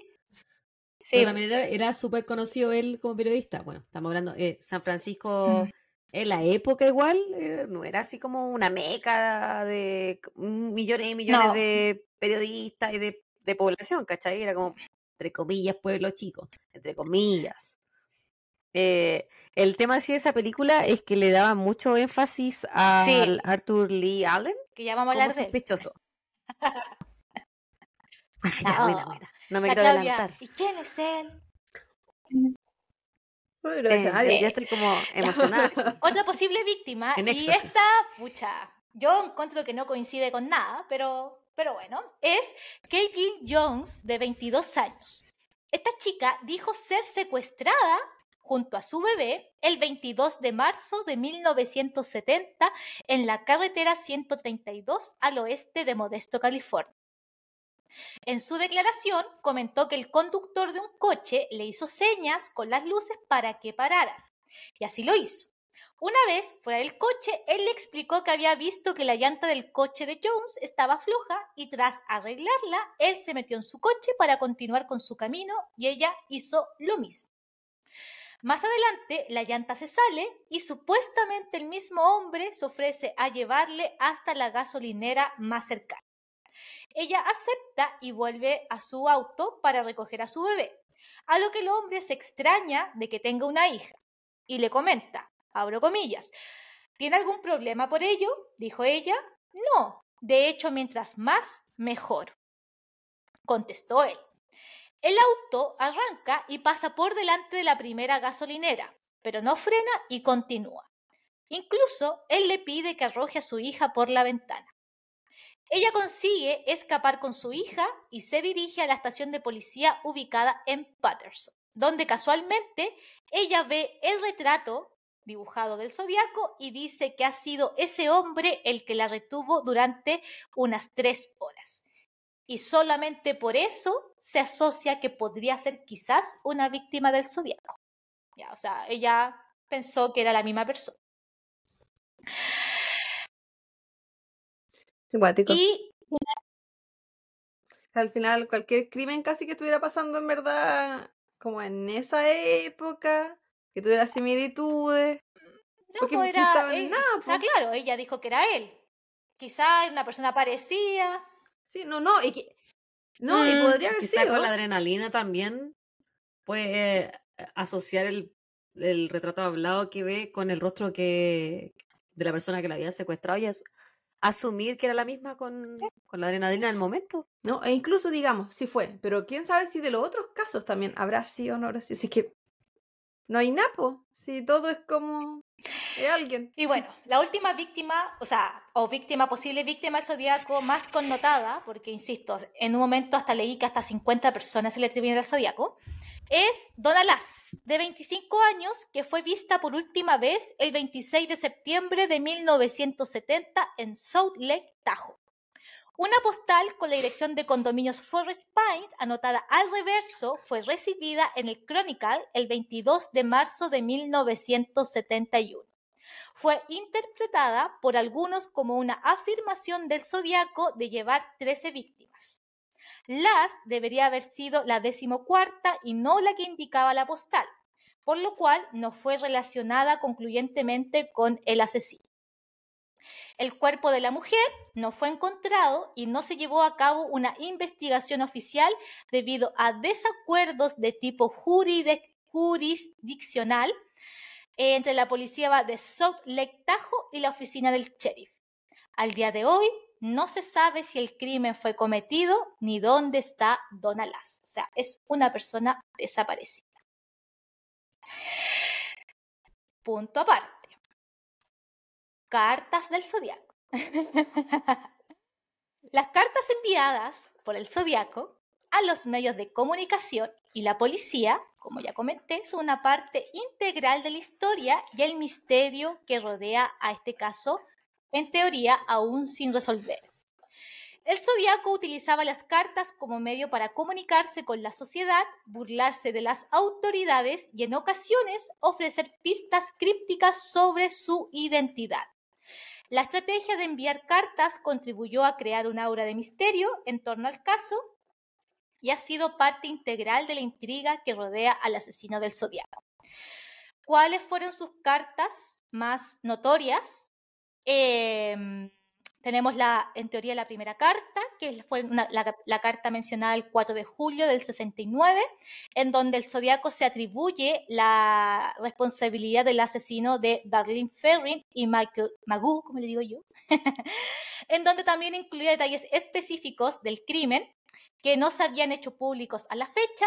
Pero también era, súper conocido él como periodista. Bueno, estamos hablando de San Francisco... Mm en la época igual, eh, no era así como una meca de millones y millones de periodistas y de, población, ¿cachai? Era como, entre comillas, pueblo chico, entre comillas. Eh, el tema así de esa película es que le daba mucho énfasis a Arthur Lee Allen. Que ya vamos a hablar sospechoso. [laughs] Ah, ya, no. No me quiero adelantar. ¿Y quién es él? Eh, ya estoy como [laughs] emocionada. Otra posible víctima, y esta, pucha, yo encuentro que no coincide con nada, pero, pero bueno, es Caitlin Jones, de 22 años. Esta chica dijo ser secuestrada junto a su bebé el 22 de marzo de 1970 en la carretera 132 al oeste de Modesto, California. En su declaración comentó que el conductor de un coche le hizo señas con las luces para que parara. Y así lo hizo. Una vez, fuera del coche, él le explicó que había visto que la llanta del coche de Jones estaba floja y tras arreglarla, él se metió en su coche para continuar con su camino y ella hizo lo mismo. Más adelante, la llanta se sale y supuestamente el mismo hombre se ofrece a llevarle hasta la gasolinera más cercana. Ella acepta y vuelve a su auto para recoger a su bebé, a lo que el hombre se extraña de que tenga una hija y le comenta, abro comillas. ¿Tiene algún problema por ello? dijo ella. No, de hecho, mientras más, mejor. Contestó él. El auto arranca y pasa por delante de la primera gasolinera, pero no frena y continúa. Incluso él le pide que arroje a su hija por la ventana. Ella consigue escapar con su hija y se dirige a la estación de policía ubicada en Patterson, donde casualmente ella ve el retrato dibujado del zodiaco y dice que ha sido ese hombre el que la retuvo durante unas tres horas. Y solamente por eso se asocia que podría ser quizás una víctima del zodiaco. Ya, o sea, ella pensó que era la misma persona. Y al final cualquier crimen casi que estuviera pasando en verdad como en esa época que tuviera similitudes. No, porque pues era nada, O sea, claro, ella dijo que era él. Quizá una persona parecía. Sí, no, no, y que, no, y mm, podría haber quizá con la adrenalina también puede eh, asociar el, el, retrato hablado que ve con el rostro que de la persona que la había secuestrado y asumir que era la misma con, con la adrenalina del momento. No, e incluso digamos, sí fue, pero quién sabe si de los otros casos también habrá sido o no habrá sido. Así que no hay napo, si todo es como de alguien. Y bueno, la última víctima, o sea, o víctima, posible víctima del zodiaco más connotada, porque insisto, en un momento hasta leí que hasta 50 personas se le atribuyen al zodiaco, es Donna Lass, de 25 años, que fue vista por última vez el 26 de septiembre de 1970 en Salt Lake, Tahoe. Una postal con la dirección de condominios Forest Pines, anotada al reverso, fue recibida en el Chronicle el 22 de marzo de 1971. Fue interpretada por algunos como una afirmación del zodiaco de llevar 13 víctimas. Las debería haber sido la decimocuarta y no la que indicaba la postal, por lo cual no fue relacionada concluyentemente con el asesino. El cuerpo de la mujer no fue encontrado y no se llevó a cabo una investigación oficial debido a desacuerdos de tipo jurisdiccional entre la policía de South Lake y la oficina del sheriff. Al día de hoy no se sabe si el crimen fue cometido ni dónde está Donna Lass. O sea, es una persona desaparecida. Punto aparte cartas del zodiaco. [laughs] Las cartas enviadas por el zodiaco a los medios de comunicación y la policía, como ya comenté, son una parte integral de la historia y el misterio que rodea a este caso, en teoría aún sin resolver. El zodiaco utilizaba las cartas como medio para comunicarse con la sociedad, burlarse de las autoridades y en ocasiones ofrecer pistas crípticas sobre su identidad. La estrategia de enviar cartas contribuyó a crear un aura de misterio en torno al caso y ha sido parte integral de la intriga que rodea al asesino del zodiaco. ¿Cuáles fueron sus cartas más notorias? Em, tenemos la, en teoría la primera carta, que fue la, carta mencionada el 4 de julio del 69, en donde el zodiaco se atribuye la responsabilidad del asesino de Darlene Ferrin y Michael Magoo, como le digo yo, [laughs] en donde también incluía detalles específicos del crimen que no se habían hecho públicos a la fecha.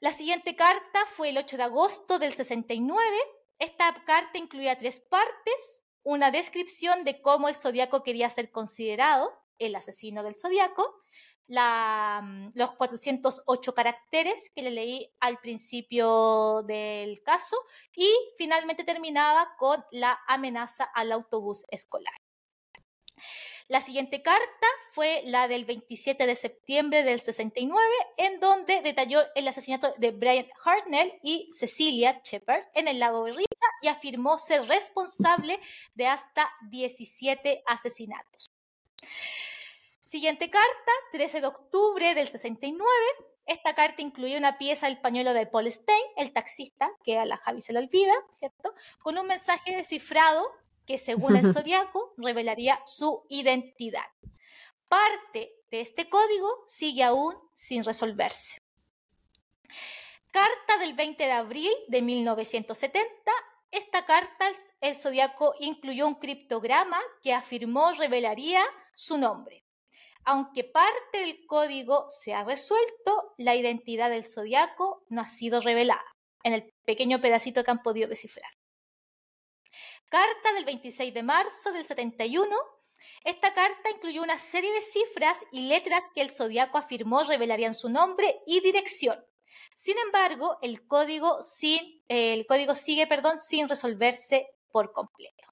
La siguiente carta fue el 8 de agosto del 69. Esta carta incluía tres partes una descripción de cómo el zodiaco quería ser considerado, el asesino del zodiaco, mm, los 408 caracteres que le leí al principio del caso y finalmente terminaba con la amenaza al autobús escolar. La siguiente carta fue la del 27 de septiembre del 69, en donde detalló el asesinato de Brian Hartnell y Cecilia Shepard en el lago Berriza y afirmó ser responsable de hasta 17 asesinatos. Siguiente carta, 13 de octubre del 69. Esta carta incluía una pieza del pañuelo de Paul Stein, el taxista, que a la Javi se le olvida, ¿cierto? Con un mensaje descifrado que según el [laughs] zodiaco revelaría su identidad. Parte de este código sigue aún sin resolverse. Carta del 20 de abril de 1970. Esta carta, el zodiaco incluyó un criptograma que afirmó revelaría su nombre. Aunque parte del código se ha resuelto, la identidad del zodiaco no ha sido revelada en el pequeño pedacito que han podido descifrar. Carta del 26 de marzo del 71. Esta carta incluyó una serie de cifras y letras que el zodiaco afirmó revelarían su nombre y dirección. Sin embargo, el código, el código sigue perdón, sin resolverse por completo.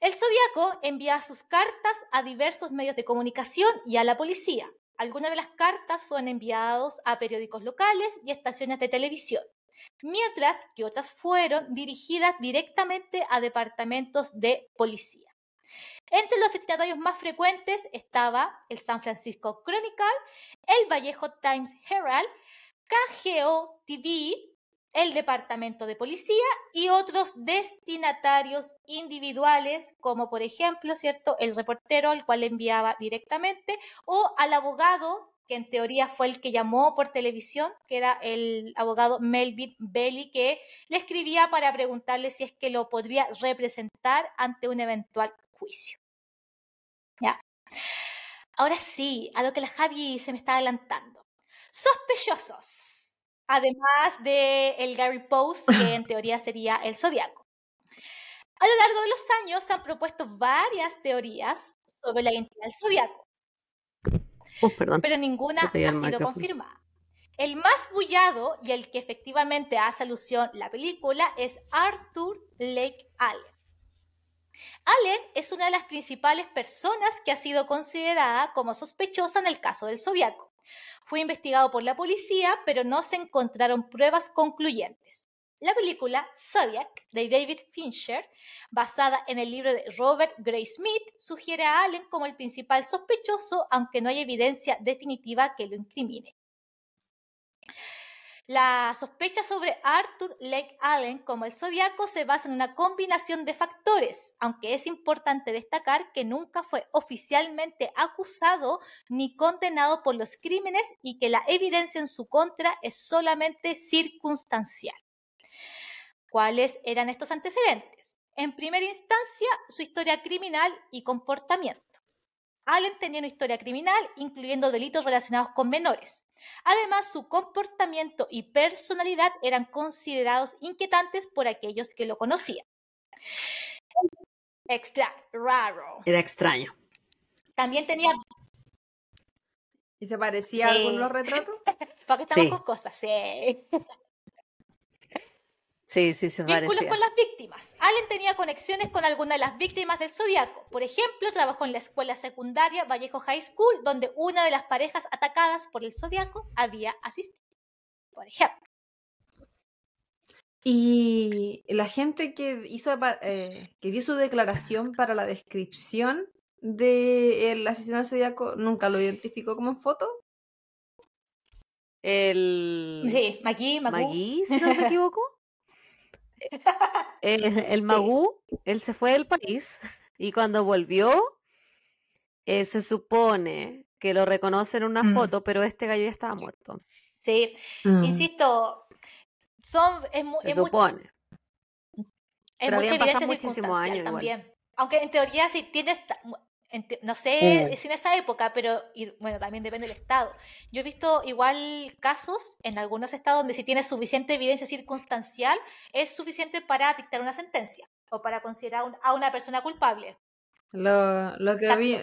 El zodiaco envía sus cartas a diversos medios de comunicación y a la policía. Algunas de las cartas fueron enviadas a periódicos locales y estaciones de televisión mientras que otras fueron dirigidas directamente a departamentos de policía. Entre los destinatarios más frecuentes estaba el San Francisco Chronicle, el Vallejo Times Herald, KGO TV, el Departamento de Policía y otros destinatarios individuales, como por ejemplo, ¿cierto?, el reportero al cual enviaba directamente o al abogado que en teoría fue el que llamó por televisión, que era el abogado Melvin Belly, que le escribía para preguntarle si es que lo podría representar ante un eventual juicio. Ya. Ahora sí, a lo que la Javi se me está adelantando. Sospechosos. Además de el Gary Post, que en teoría sería el zodiaco. A lo largo de los años se han propuesto varias teorías sobre la identidad del zodiaco Oh, pero ninguna ha sido confirmada. El más bullado y el que efectivamente hace alusión la película es Arthur Lake Allen. Allen es una de las principales personas que ha sido considerada como sospechosa en el caso del Zodíaco. Fue investigado por la policía, pero no se encontraron pruebas concluyentes. La película Zodiac de David Fincher, basada en el libro de Robert Gray Smith, sugiere a Allen como el principal sospechoso, aunque no hay evidencia definitiva que lo incrimine. La sospecha sobre Arthur Lake Allen como el zodiaco se basa en una combinación de factores, aunque es importante destacar que nunca fue oficialmente acusado ni condenado por los crímenes y que la evidencia en su contra es solamente circunstancial. ¿Cuáles eran estos antecedentes? En primera instancia, su historia criminal y comportamiento. Allen tenía una historia criminal, incluyendo delitos relacionados con menores. Además, su comportamiento y personalidad eran considerados inquietantes por aquellos que lo conocían. Extra raro. Era extraño. También tenía. ¿Y se parecía a algunos [laughs] retratos? Porque estamos con cosas, sí. Sí, sí, se Vínculos con las víctimas. Allen tenía conexiones con algunas de las víctimas del Zodíaco. Por ejemplo, trabajó en la escuela secundaria Vallejo High School, donde una de las parejas atacadas por el Zodíaco había asistido. Por ejemplo. Y la gente que hizo eh, que dio su declaración para la descripción del asesinato del Zodíaco nunca lo identificó como foto. El. Sí, Magui, Magui, si no me [laughs] equivoco. El, Magú, él se fue del país y cuando volvió, eh, se supone que lo reconoce en una mm. foto, pero este gallo ya estaba muerto. Sí, mm. insisto, son, es, se supone. pero habían pasado muchísimos años también. Aunque en teoría si tienes no sé mm. si en esa época, pero bueno, también depende del estado. Yo he visto igual casos en algunos estados donde si tienes suficiente evidencia circunstancial es suficiente para dictar una sentencia o para considerar a una persona culpable. Lo, lo que, vi,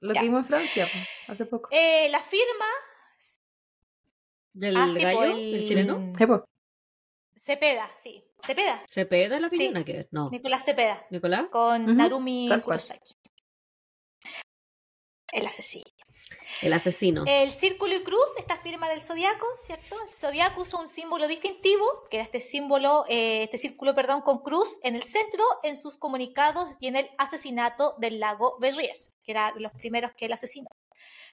lo que vimos en Francia hace poco. Eh, la firma del ah, gallo, el, chileno. Cepeda, sí. Cepeda. ¿Cepeda la firma? No. Nicolás Cepeda. ¿Nicolás? Con Narumi Kurosaki. El asesino. El asesino. El círculo y cruz, esta firma del zodiaco, ¿cierto? El zodiaco usó un símbolo distintivo, que era este símbolo, eh, este círculo, perdón, con cruz en el centro, en sus comunicados y en el asesinato del lago Berries, que era de los primeros que él asesinó.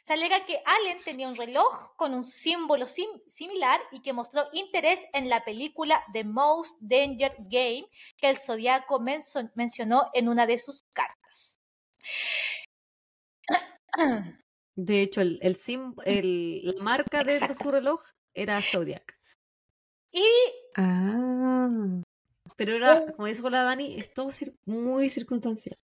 Se alega que Allen tenía un reloj con un símbolo similar y que mostró interés en la película The Most Danger Game que el zodiaco mencionó en una de sus cartas. De hecho, el, el, la marca de, su reloj era Zodiac. Y. Ah. Pero era, como dice la Dani, es todo muy circunstancial.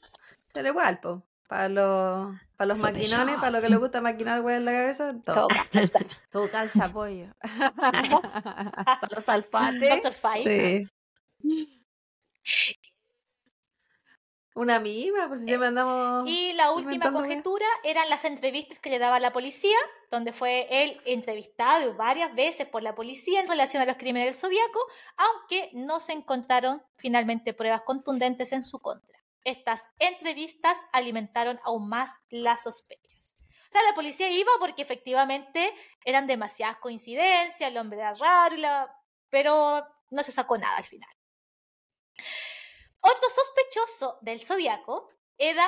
Pero igual, po. Para los, para los maquinones, para lo que les gusta maquinar güey en la cabeza, todo, calza. todo calza [laughs] pollo. [laughs] para los alfates. Sí. [laughs] Una misma, pues si eh, mandamos. Y la última conjetura eran las entrevistas que le daba la policía, donde fue él entrevistado varias veces por la policía en relación a los crímenes del zodiaco, aunque no se encontraron finalmente pruebas contundentes en su contra. Estas entrevistas alimentaron aún más las sospechas. O sea, la policía iba porque efectivamente eran demasiadas coincidencias, el hombre era raro, pero no se sacó nada al final. Otro sospechoso del zodiaco era,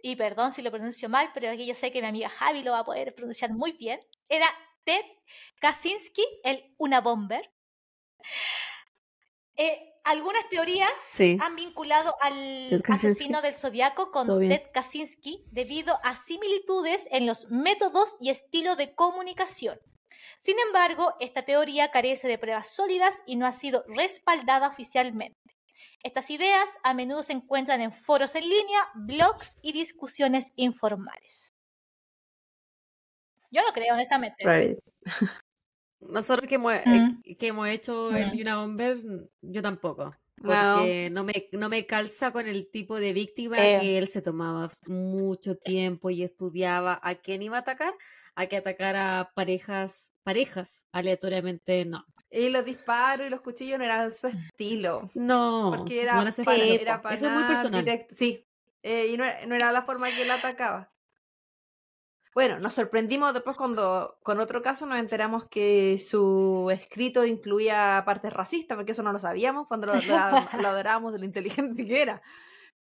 y perdón si lo pronuncio mal, pero aquí yo sé que mi amiga Javi lo va a poder pronunciar muy bien, era Ted Kaczynski, el Una Bomber. Eh, algunas teorías han vinculado al asesino del zodiaco con Ted Kaczynski debido a similitudes en los métodos y estilo de comunicación. Sin embargo, esta teoría carece de pruebas sólidas y no ha sido respaldada oficialmente. Estas ideas a menudo se encuentran en foros en línea, blogs y discusiones informales. Yo no creo, honestamente. [laughs] Nosotros que hemos, eh, que hemos hecho el Yuna Bomber, yo tampoco. Porque no. me, no me calza con el tipo de víctima que él se tomaba mucho tiempo y estudiaba a quién iba a atacar hay que atacar a parejas, parejas aleatoriamente, no. Y los disparos y los cuchillos no eran su estilo. No, porque era, no era Eso es muy personal. sí, eh, y no, era la forma que él atacaba. Bueno, nos sorprendimos después cuando con otro caso nos enteramos que su escrito incluía partes racistas, porque eso no lo sabíamos cuando lo, lo adorábamos de lo inteligente que era.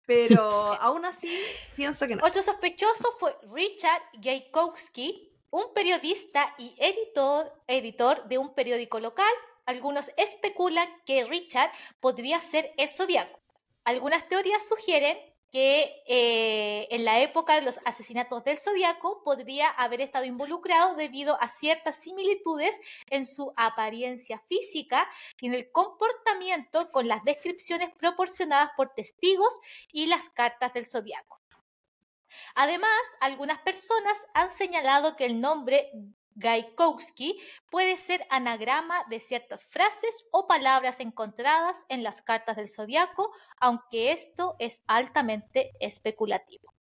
Pero [laughs] aún así, pienso que no. Otro sospechoso fue Richard Gajkowski, un periodista y editor, de un periódico local. Algunos especulan que Richard podría ser el zodiaco. Algunas teorías sugieren que eh, en la época de los asesinatos del zodiaco podría haber estado involucrado debido a ciertas similitudes en su apariencia física y en el comportamiento con las descripciones proporcionadas por testigos y las cartas del zodiaco. Además, algunas personas han señalado que el nombre Gaikowski puede ser anagrama de ciertas frases o palabras encontradas en las cartas del zodiaco, aunque esto es altamente especulativo.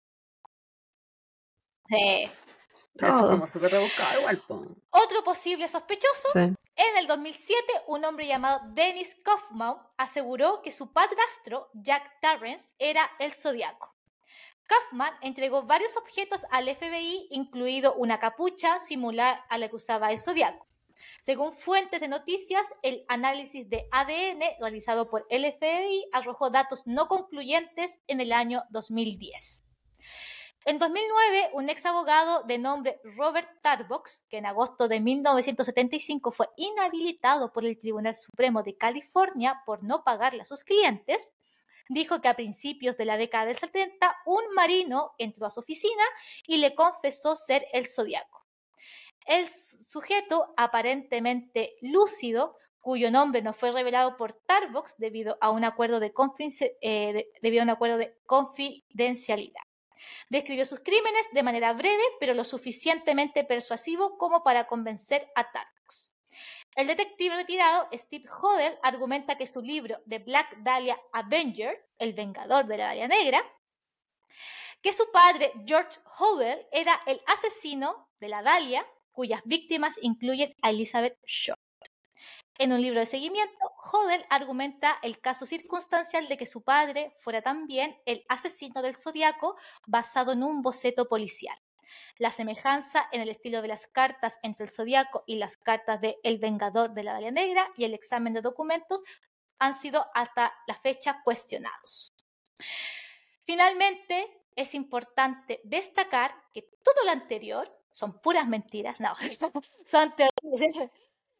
Otro posible sospechoso. En el 2007, un hombre llamado Dennis Kaufman aseguró que su padrastro, Jack Tarrance, era el zodiaco. Kaufman entregó varios objetos al FBI, incluido una capucha similar a la que usaba el zodiaco. Según fuentes de noticias, el análisis de ADN realizado por el FBI arrojó datos no concluyentes en el año 2010. En 2009, un ex abogado de nombre Robert Tarbox, que en agosto de 1975 fue inhabilitado por el Tribunal Supremo de California por no pagarle a sus clientes, dijo que a principios de la década del 70 un marino entró a su oficina y le confesó ser el zodiaco. El sujeto, aparentemente lúcido, cuyo nombre no fue revelado por Tarbox debido a un acuerdo de, eh, confidencialidad. Describió sus crímenes de manera breve, pero lo suficientemente persuasivo como para convencer a Tarbox. El detective retirado Steve Hodel argumenta que su libro The Black Dahlia Avenger, El Vengador de la Dahlia Negra, que su padre George Hodel era el asesino de la Dahlia, cuyas víctimas incluyen a Elizabeth Short. En un libro de seguimiento, Hodel argumenta el caso circunstancial de que su padre fuera también el asesino del zodiaco basado en un boceto policial. La semejanza en el estilo de las cartas entre el zodiaco y las cartas de El Vengador de la Dalia Negra y el examen de documentos han sido hasta la fecha cuestionados. Finalmente, es importante destacar que todo lo anterior son puras mentiras, no, [laughs] son teorías,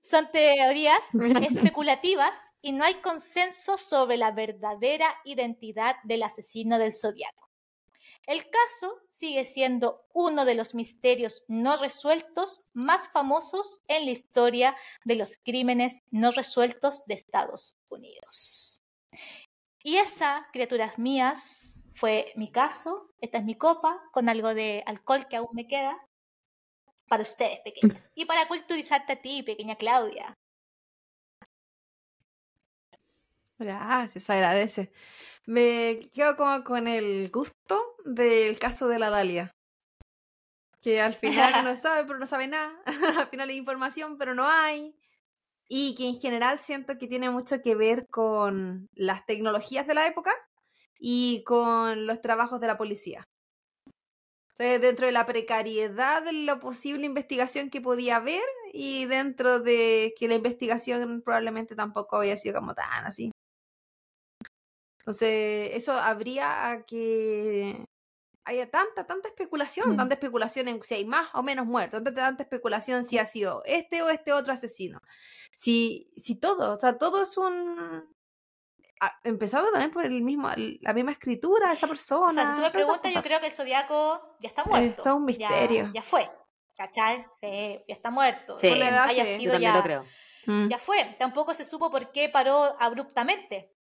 son teorías [laughs] especulativas y no hay consenso sobre la verdadera identidad del asesino del zodiaco. El caso sigue siendo uno de los misterios no resueltos más famosos en la historia de los crímenes no resueltos de Estados Unidos. Y esa, criaturas mías, fue mi caso. Esta es mi copa con algo de alcohol que aún me queda para ustedes, pequeñas. Y para culturizarte a ti, pequeña Claudia. Gracias, agradece. Me quedo como con el gusto del caso de la Dalia. Que al final no [laughs] sabe, pero no sabe nada. [laughs] al final hay información, pero no hay. Y que en general siento que tiene mucho que ver con las tecnologías de la época y con los trabajos de la policía. dentro de la precariedad de la posible investigación que podía haber y dentro de que la investigación probablemente tampoco había sido como tan así. Entonces, eso habría a que haya tanta, tanta especulación, tanta especulación en si hay más o menos muertos, tanta, tanta especulación si ha sido este o este otro asesino. Si, si todo, o sea, todo es un... empezando también por el mismo, la misma escritura de esa persona. O sea, si tú me preguntas, yo creo que el Zodíaco ya está muerto. Está un misterio. Ya, fue, ¿cachai? Sí, ya está muerto. Sí, haya sido ya, creo. Mm. ya fue. Tampoco se supo por qué paró abruptamente.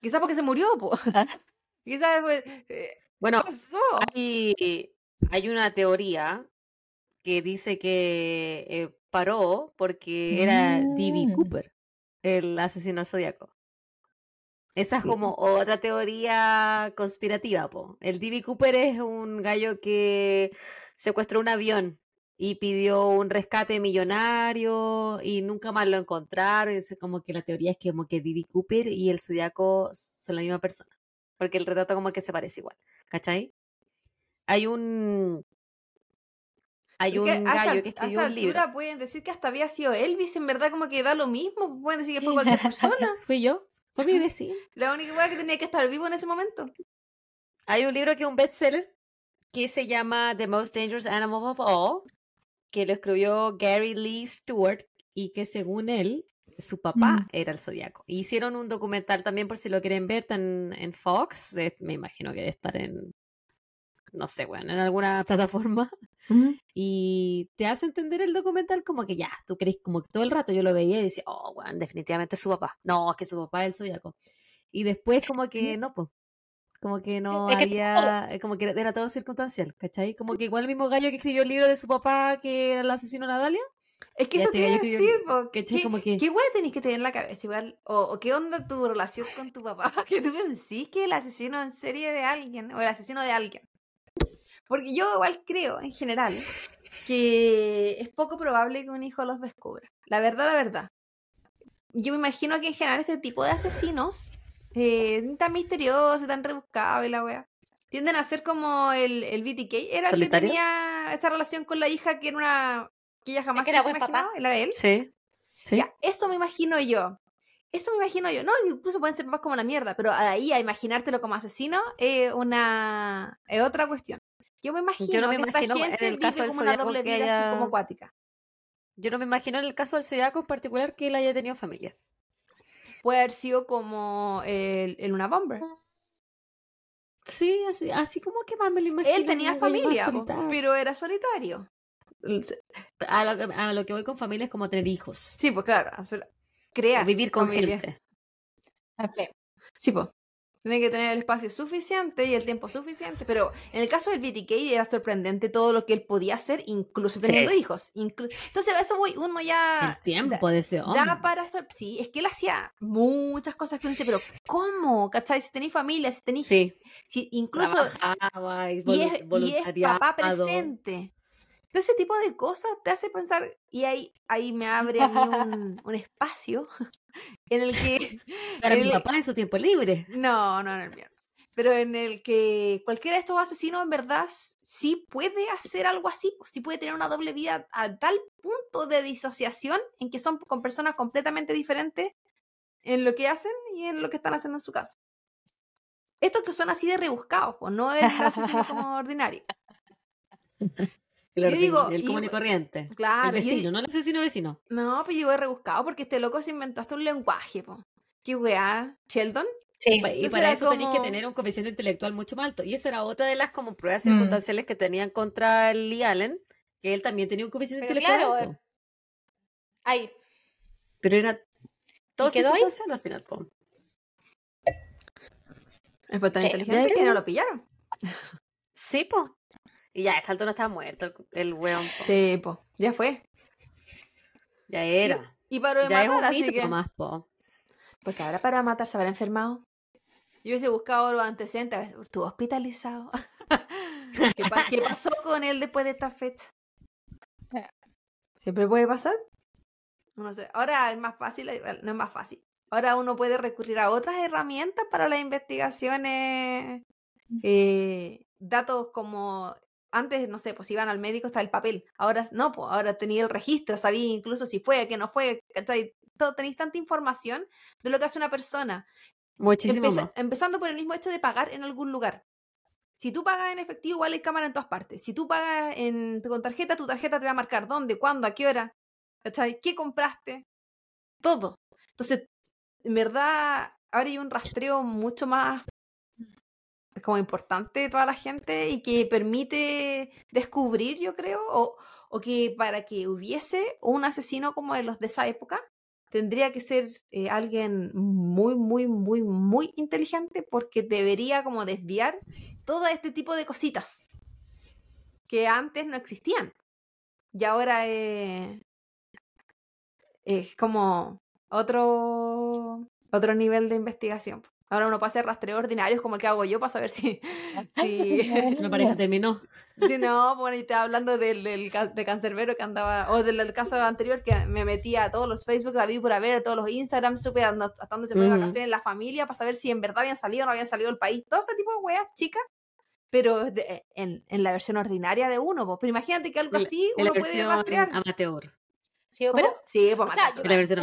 Quizás porque se murió, po. [laughs] Quizás eh, bueno, hay, hay, una teoría que dice que eh, paró porque era D.B. Mm. Cooper, el asesino zodiaco. Esa es como otra teoría conspirativa, po. El D.B. Cooper es un gallo que secuestró un avión y pidió un rescate millonario y nunca más lo encontraron. Es como que la teoría es que como que D.B. Cooper y el Zodíaco son la misma persona. Porque el retrato como que se parece igual. ¿Cachai? Hay un... Hay un gallo que escribió un libro. pueden decir que hasta había sido Elvis, en verdad como que da lo mismo. Pueden decir que fue cualquier [laughs] persona. Fui yo. Fue mi [laughs] vecino. La única cosa que tenía que estar vivo en ese momento. Hay un libro que es un bestseller que se llama The Most Dangerous Animal of All, que lo escribió Gary Lee Stewart y que según él, su papá mm. era el zodiaco. Hicieron un documental también por si lo quieren ver, tan en Fox, me imagino que debe estar en, no sé, bueno, en alguna [laughs] plataforma. Y te hace entender el documental como que ya, tú crees como que todo el rato yo lo veía y decía, oh, bueno, definitivamente es su papá. No, es que su papá es el zodiaco. Y después como que no, pues como que no había, eh, como que era todo circunstancial, ¿cachai? Como que igual el mismo gallo que escribió el libro de su papá que era el asesino de Nadalia. Es que eso te iba decir, ¿qué, como que... ¿qué tenés que tener en la cabeza igual? O, qué onda tu relación con tu papá? [laughs] que tú pensís que el asesino en serie de alguien, o el asesino de alguien. Porque yo igual creo, en general, que es poco probable que un hijo los descubra. La verdad, la verdad. Yo me imagino que en general este tipo de asesinos eh, tan misterioso, tan rebuscado y la wea. Tienden a ser como el, el BTK. Era el que tenía esta relación con la hija que era una. que ella jamás era buen papá. ¿Era él? Sí. sí. eso me imagino yo. Eso me imagino yo. No, incluso pueden ser papás como la mierda, pero ahí a imaginártelo como asesino es una. es otra cuestión. Yo me imagino yo no me imagino en el caso del zodiaco que haya... como acuática. Yo no me imagino en el caso del zodiaco en particular que él haya tenido familia puede haber sido como el, el Luna Bomber. Sí, así, así como que más me lo imagino. Él tenía familia, pero era solitario. A lo, a lo, que voy con familia es como tener hijos. Sí, pues claro, crear. vivir con gente. Sí, pues. Tiene que tener el espacio suficiente y el tiempo suficiente, pero en el caso del BTK era sorprendente todo lo que él podía hacer, incluso teniendo hijos. Entonces, eso voy, uno ya... El tiempo de ese hombre. Da para... Sí, es que él hacía muchas cosas que uno dice, pero ¿cómo? ¿Cachai? Si tenéis familia, si tenéis... Sí. Si incluso... y, y, es, papá presente. Entonces, ese tipo de cosas te hace pensar, y ahí, ahí me abre a mí un, [laughs] un espacio en el que... [laughs] [laughs] Para mi papá en su tiempo libre. No, no, no, el mío. pero en el que cualquiera de estos asesinos en verdad sí puede hacer algo así, pues, sí puede tener una doble vida a tal punto de disociación en que son con personas completamente diferentes en lo que hacen y en lo que están haciendo en su casa. Estos que son así de rebuscados, pues no es asesino como [laughs] ordinario. El, digo, el común y corriente. Claro. El vecino, no el asesino vecino. No, pues yo he rebuscado porque este loco se inventó hasta un lenguaje, po. ¿Qué weá? ¿¿Sheldon? Sí. Y para eso tenéis que tener un coeficiente intelectual mucho más alto. Y esa era otra de las como pruebas mm. circunstanciales que tenían contra Lee Allen, que él también tenía un coeficiente intelectual alto. Eh, ahí. Pero era todo circunstancial al final, po. Es tan inteligente que no lo pillaron. Sí, po. Y ya, esta altura estaba muerto el weón. Sí, po. Ya fue. Ya era. Y, para ya matar, es un mito más, po. Porque ahora para matar se habrá enfermado. Yo hubiese buscado los antecedentes. Estuvo hospitalizado. [laughs] ¿Qué, pasó con él después de esta fecha? ¿Siempre puede pasar? No sé. Ahora es más fácil, no es más fácil. Ahora uno puede recurrir a otras herramientas para las investigaciones. Eh, datos como antes, no sé, pues iban al médico está el papel. Ahora no, pues ahora tenía el registro, sabía incluso si fue, que no fue, ¿cachai? Todo, tenéis tanta información de lo que hace una persona. Muchísimo Empezando por el mismo hecho de pagar en algún lugar. Si tú pagas en efectivo, igual hay cámara en todas partes. Si tú pagas en, con tarjeta, tu tarjeta te va a marcar dónde, cuándo, a qué hora, ¿cachai? ¿Qué compraste? Todo. Entonces, en verdad, ahora hay un rastreo mucho más como importante toda la gente y que permite descubrir, yo creo, o, o que para que hubiese un asesino como de los de esa época, tendría que ser eh, alguien muy, muy, muy, muy inteligente porque debería como desviar todo este tipo de cositas que antes no existían. Y ahora es como otro, otro nivel de investigación. Ahora uno puede hacer rastreos ordinarios como el que hago yo para saber si... [laughs] si una pareja terminó. Si no, bueno, y estaba hablando del, del de cancerbero que andaba, o del, caso anterior que me metía a todos los Facebook, David por haber, a todos los Instagram, supe hasta dónde se fue de vacaciones en la familia para saber si en verdad habían salido o no habían salido del país. Todo ese tipo de weas, chicas. Pero en, en, la versión ordinaria de uno, pero imagínate que algo así uno puede rastrear. amateur. Sí, pero, sí, pues, o sea,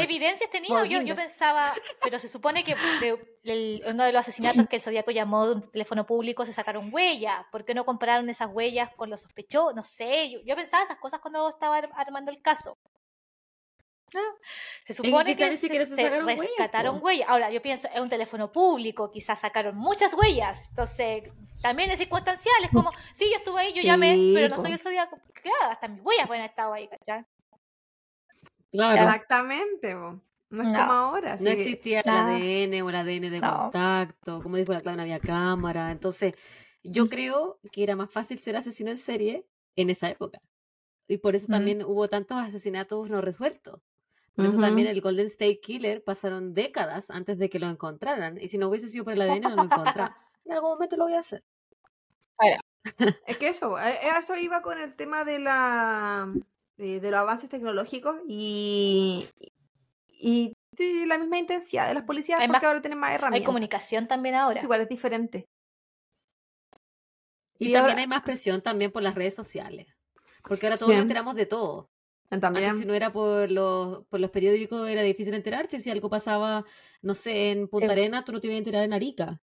evidencias tenía, yo, yo pensaba, pero se supone que de, uno de los asesinatos que el Zodíaco llamó de un teléfono público se sacaron huellas, ¿por qué no compararon esas huellas con los sospechosos? No sé, yo, yo pensaba esas cosas cuando estaba armando el caso. Se supone que, se, rescataron huellas. Ahora, yo pienso, es un teléfono público, quizás sacaron muchas huellas. Entonces, también es circunstancial. Es como, sí, yo estuve ahí, yo llamé, pero no soy el zodiaco. Claro, hasta mis huellas pueden haber estado ahí, ¿cachai? Exactamente, no es como ahora. No existía el ADN o el ADN de contacto, como dijo la clave, no había cámara. Entonces, yo creo que era más fácil ser asesino en serie en esa época. Y por eso también hubo tantos asesinatos no resueltos. Por eso también el Golden State Killer pasaron décadas antes de que lo encontraran. Y si no hubiese sido por el ADN, no lo encontraba. [laughs] en algún momento lo voy a hacer. [laughs] Es que eso, eh, eso iba con el tema de la de, los avances tecnológicos y, y de la misma intensidad de las policías porque ahora tienen más herramientas. Hay comunicación también ahora. Es igual, es diferente. Y, también hay más presión también por las redes sociales. Porque ahora todos nos enteramos de todo. También. si no era por los, por los periódicos, era difícil enterarse. Si algo pasaba, no sé, en Punta Arenas, tú no te ibas a enterar en Arica.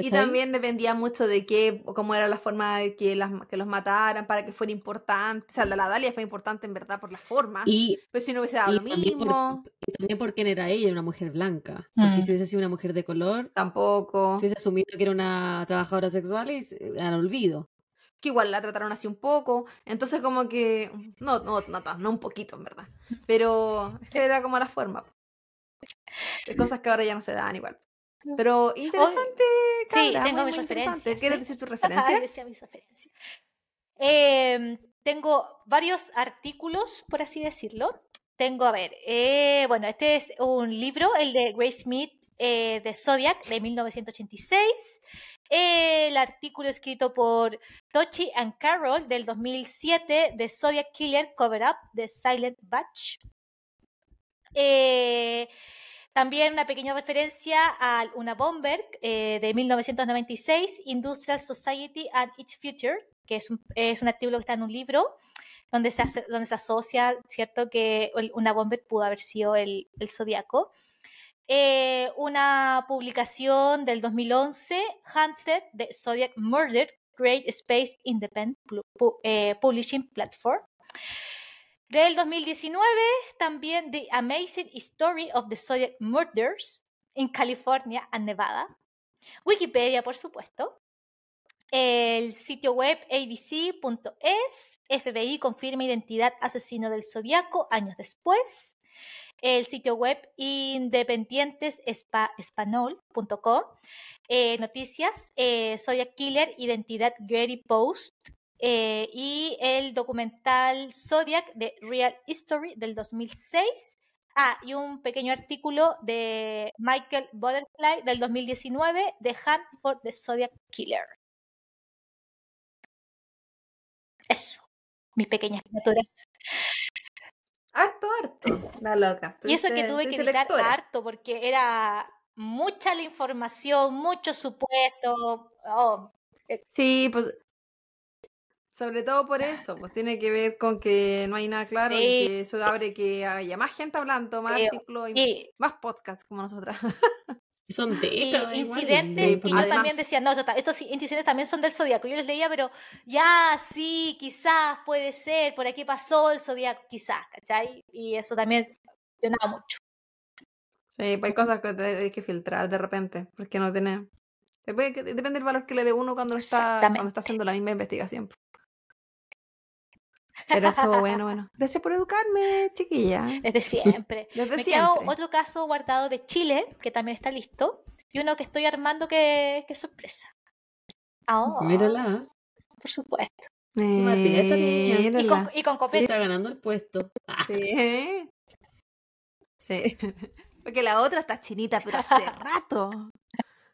Y también dependía mucho de qué, cómo era la forma de que, las, que los mataran para que fuera importante. O sea, la Dalia fue importante en verdad por la forma. Y, pero si no hubiese dado lo mismo. y también por quién era ella, una mujer blanca. Porque mm. si hubiese sido una mujer de color. Tampoco. Si hubiese asumido que era una trabajadora sexual, y al olvido. Que igual la trataron así un poco. Entonces, como que. No, no, no, no un poquito, en verdad. Pero es que era como la forma. cosas que ahora ya no se dan igual. Pero interesante, Sí, [laughs] tengo mis referencias. ¿Quieres decir tus referencias? Em, tengo varios artículos, por así decirlo. Tengo, a ver, eh, bueno, este es un libro, el de Grace Smith eh, de Zodiac de 1986. el artículo escrito por Tochi and Carroll del 2007 de Zodiac Killer Cover Up de Silent Batch. Eh, También una pequeña referencia a una Bomberg eh, de 1996, Industrial Society and its Future, que es un, es un artículo que está en un libro donde se, donde se asocia, ¿cierto?, que una Bomberg pudo haber sido el, el Zodíaco. Eh, una publicación del 2011, Hunted, de Zodiac Murder, Great Space Independent eh, Publishing Platform. Del 2019, también The Amazing Story of the Zodiac Murders in California and Nevada. Wikipedia, por supuesto. El sitio web abc.es, FBI confirma identidad asesino del zodiaco años después. El sitio web independientesespanol.com. Eh, noticias, eh, Zodiac Killer, identidad Getty Post, eh, y el documental Zodiac de Real History del 2006. Ah, y un pequeño artículo de Michael Butterfly del 2019 de Hunt for the Zodiac Killer. Eso, mis pequeñas criaturas. Harto, harto, la loca. y eso que tuve que editar harto porque era mucha la información, mucho supuesto. Oh, eh. Sí, pues sobre todo por eso, pues tiene que ver con que no hay nada claro y que eso abre que haya más gente hablando, más artículos y, más podcasts como nosotras. Son de incidentes, y pues, yo también decía, no, estos incidentes también son del zodiaco. Yo les leía, pero ya, sí, quizás puede ser, por aquí pasó el zodiaco, quizás, ¿cachai? Y eso también funcionaba mucho. Sí, pues hay cosas que hay que filtrar de repente, porque no tiene. Depende del valor que le dé uno cuando está, cuando está haciendo la misma investigación. Pero estuvo bueno, bueno. Gracias por educarme, chiquilla. Desde siempre. [laughs] Desde Me siempre. otro caso guardado de Chile, que también está listo, y uno que estoy armando que, que sorpresa. Oh, Mírala. Por supuesto. Eh, y, con, y con copete. está ganando el puesto. Sí. [laughs] Sí. [laughs] Porque la otra está chinita, pero hace rato.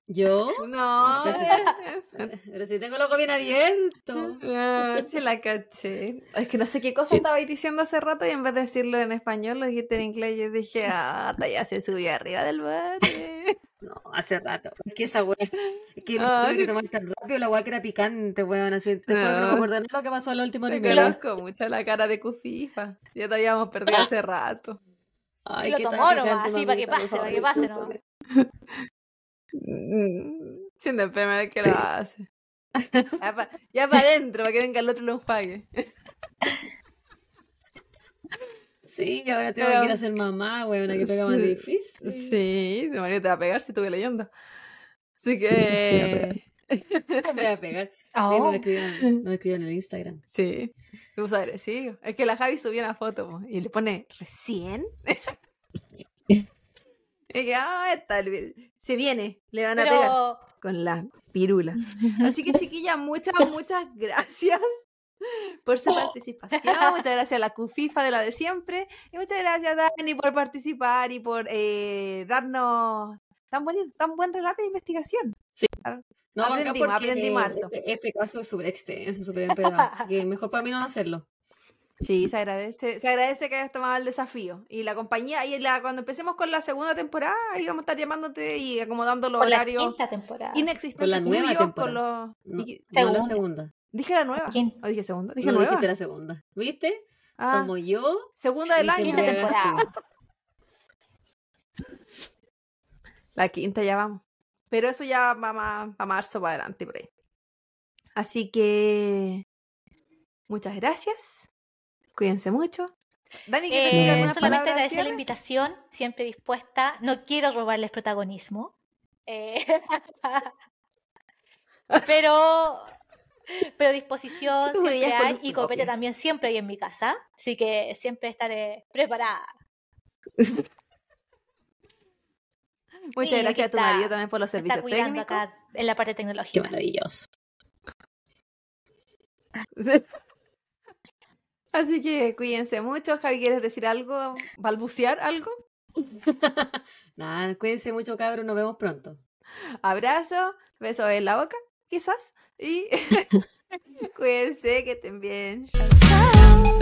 ¿Yo? No. [laughs] Pero si, tengo el ojo bien abierto. No, sí la caché. Es que no sé qué cosa estabais diciendo hace rato y en vez de decirlo en español lo dijiste en inglés y yo dije, ah, ya se subió arriba del bar. [laughs] No, hace rato. Es que esa weá. Es que ah, tuve que tomar tan rápido la weá que era picante, weón. Así, te no. no me acuerdo de lo que pasó en la última Me conozco mucho la cara de Cufifa. Ya te habíamos perdido hace rato. Ay, si lo tomó nomás, así para que pase, para que pase nomás. [laughs] Mm, siendo el primero que lo hace. [laughs] Ya para adentro, para que venga el otro lo enjuague. Sí, ahora tengo que ir a ser mamá, güey, una que pega más difícil. Sí, tu marido te va a pegar si estuve leyendo. Así que. Sí, me voy a pegar. [laughs] Oh. Sí, no escribieron, escribieron en el Instagram. Sí, me puso agresivo. Es que la Javi subió una foto y le pone ¿recién? [laughs] Ah, está, se viene, le van a pegar con la pirula. Así que, [laughs] chiquilla, muchas, muchas gracias por su participación. [laughs] Muchas gracias a la CUFIFA de la de siempre. Y muchas gracias, Dani, por participar y por eh, darnos tan buen, tan buen relato de investigación. Sí. No, aprendimos, aprendimos harto. Este, este, caso es súper extenso, súper enredado. así que mejor para mí no hacerlo. Sí, se [laughs] agradece, se agradece que hayas tomado el desafío. Y la compañía, y la, cuando empecemos con la segunda temporada, ahí vamos a estar llamándote y acomodando los horarios. La quinta temporada. Inexistentes. Con la nueva temporada. Con los... no, la segunda. Dije la nueva. ¿Quién? ¿O dije segunda? Dije no, nueva. dijiste la segunda. ¿Viste? Ah, Como yo. Segunda del año. Quinta temporada. [laughs] La quinta ya vamos. Pero eso ya va más a marzo para adelante por ahí. Así que muchas gracias. Cuídense mucho. Dani, eh, solamente agradecer la invitación, siempre dispuesta. No quiero robarles protagonismo. Eh, [laughs] pero, pero disposición siempre hay y copete también siempre hay en mi casa. Así que siempre estaré preparada. [laughs] Muchas gracias a tu marido también por los servicios está cuidando acá en la parte tecnológica. Qué maravilloso. [laughs] Así que cuídense mucho. Javi, ¿quieres decir algo? ¿Balbucear algo? [laughs] Nada, cuídense mucho, cabros. Nos vemos pronto. Abrazo, beso en la boca, quizás. Y [laughs] [laughs] cuídense, que estén bien. Chao.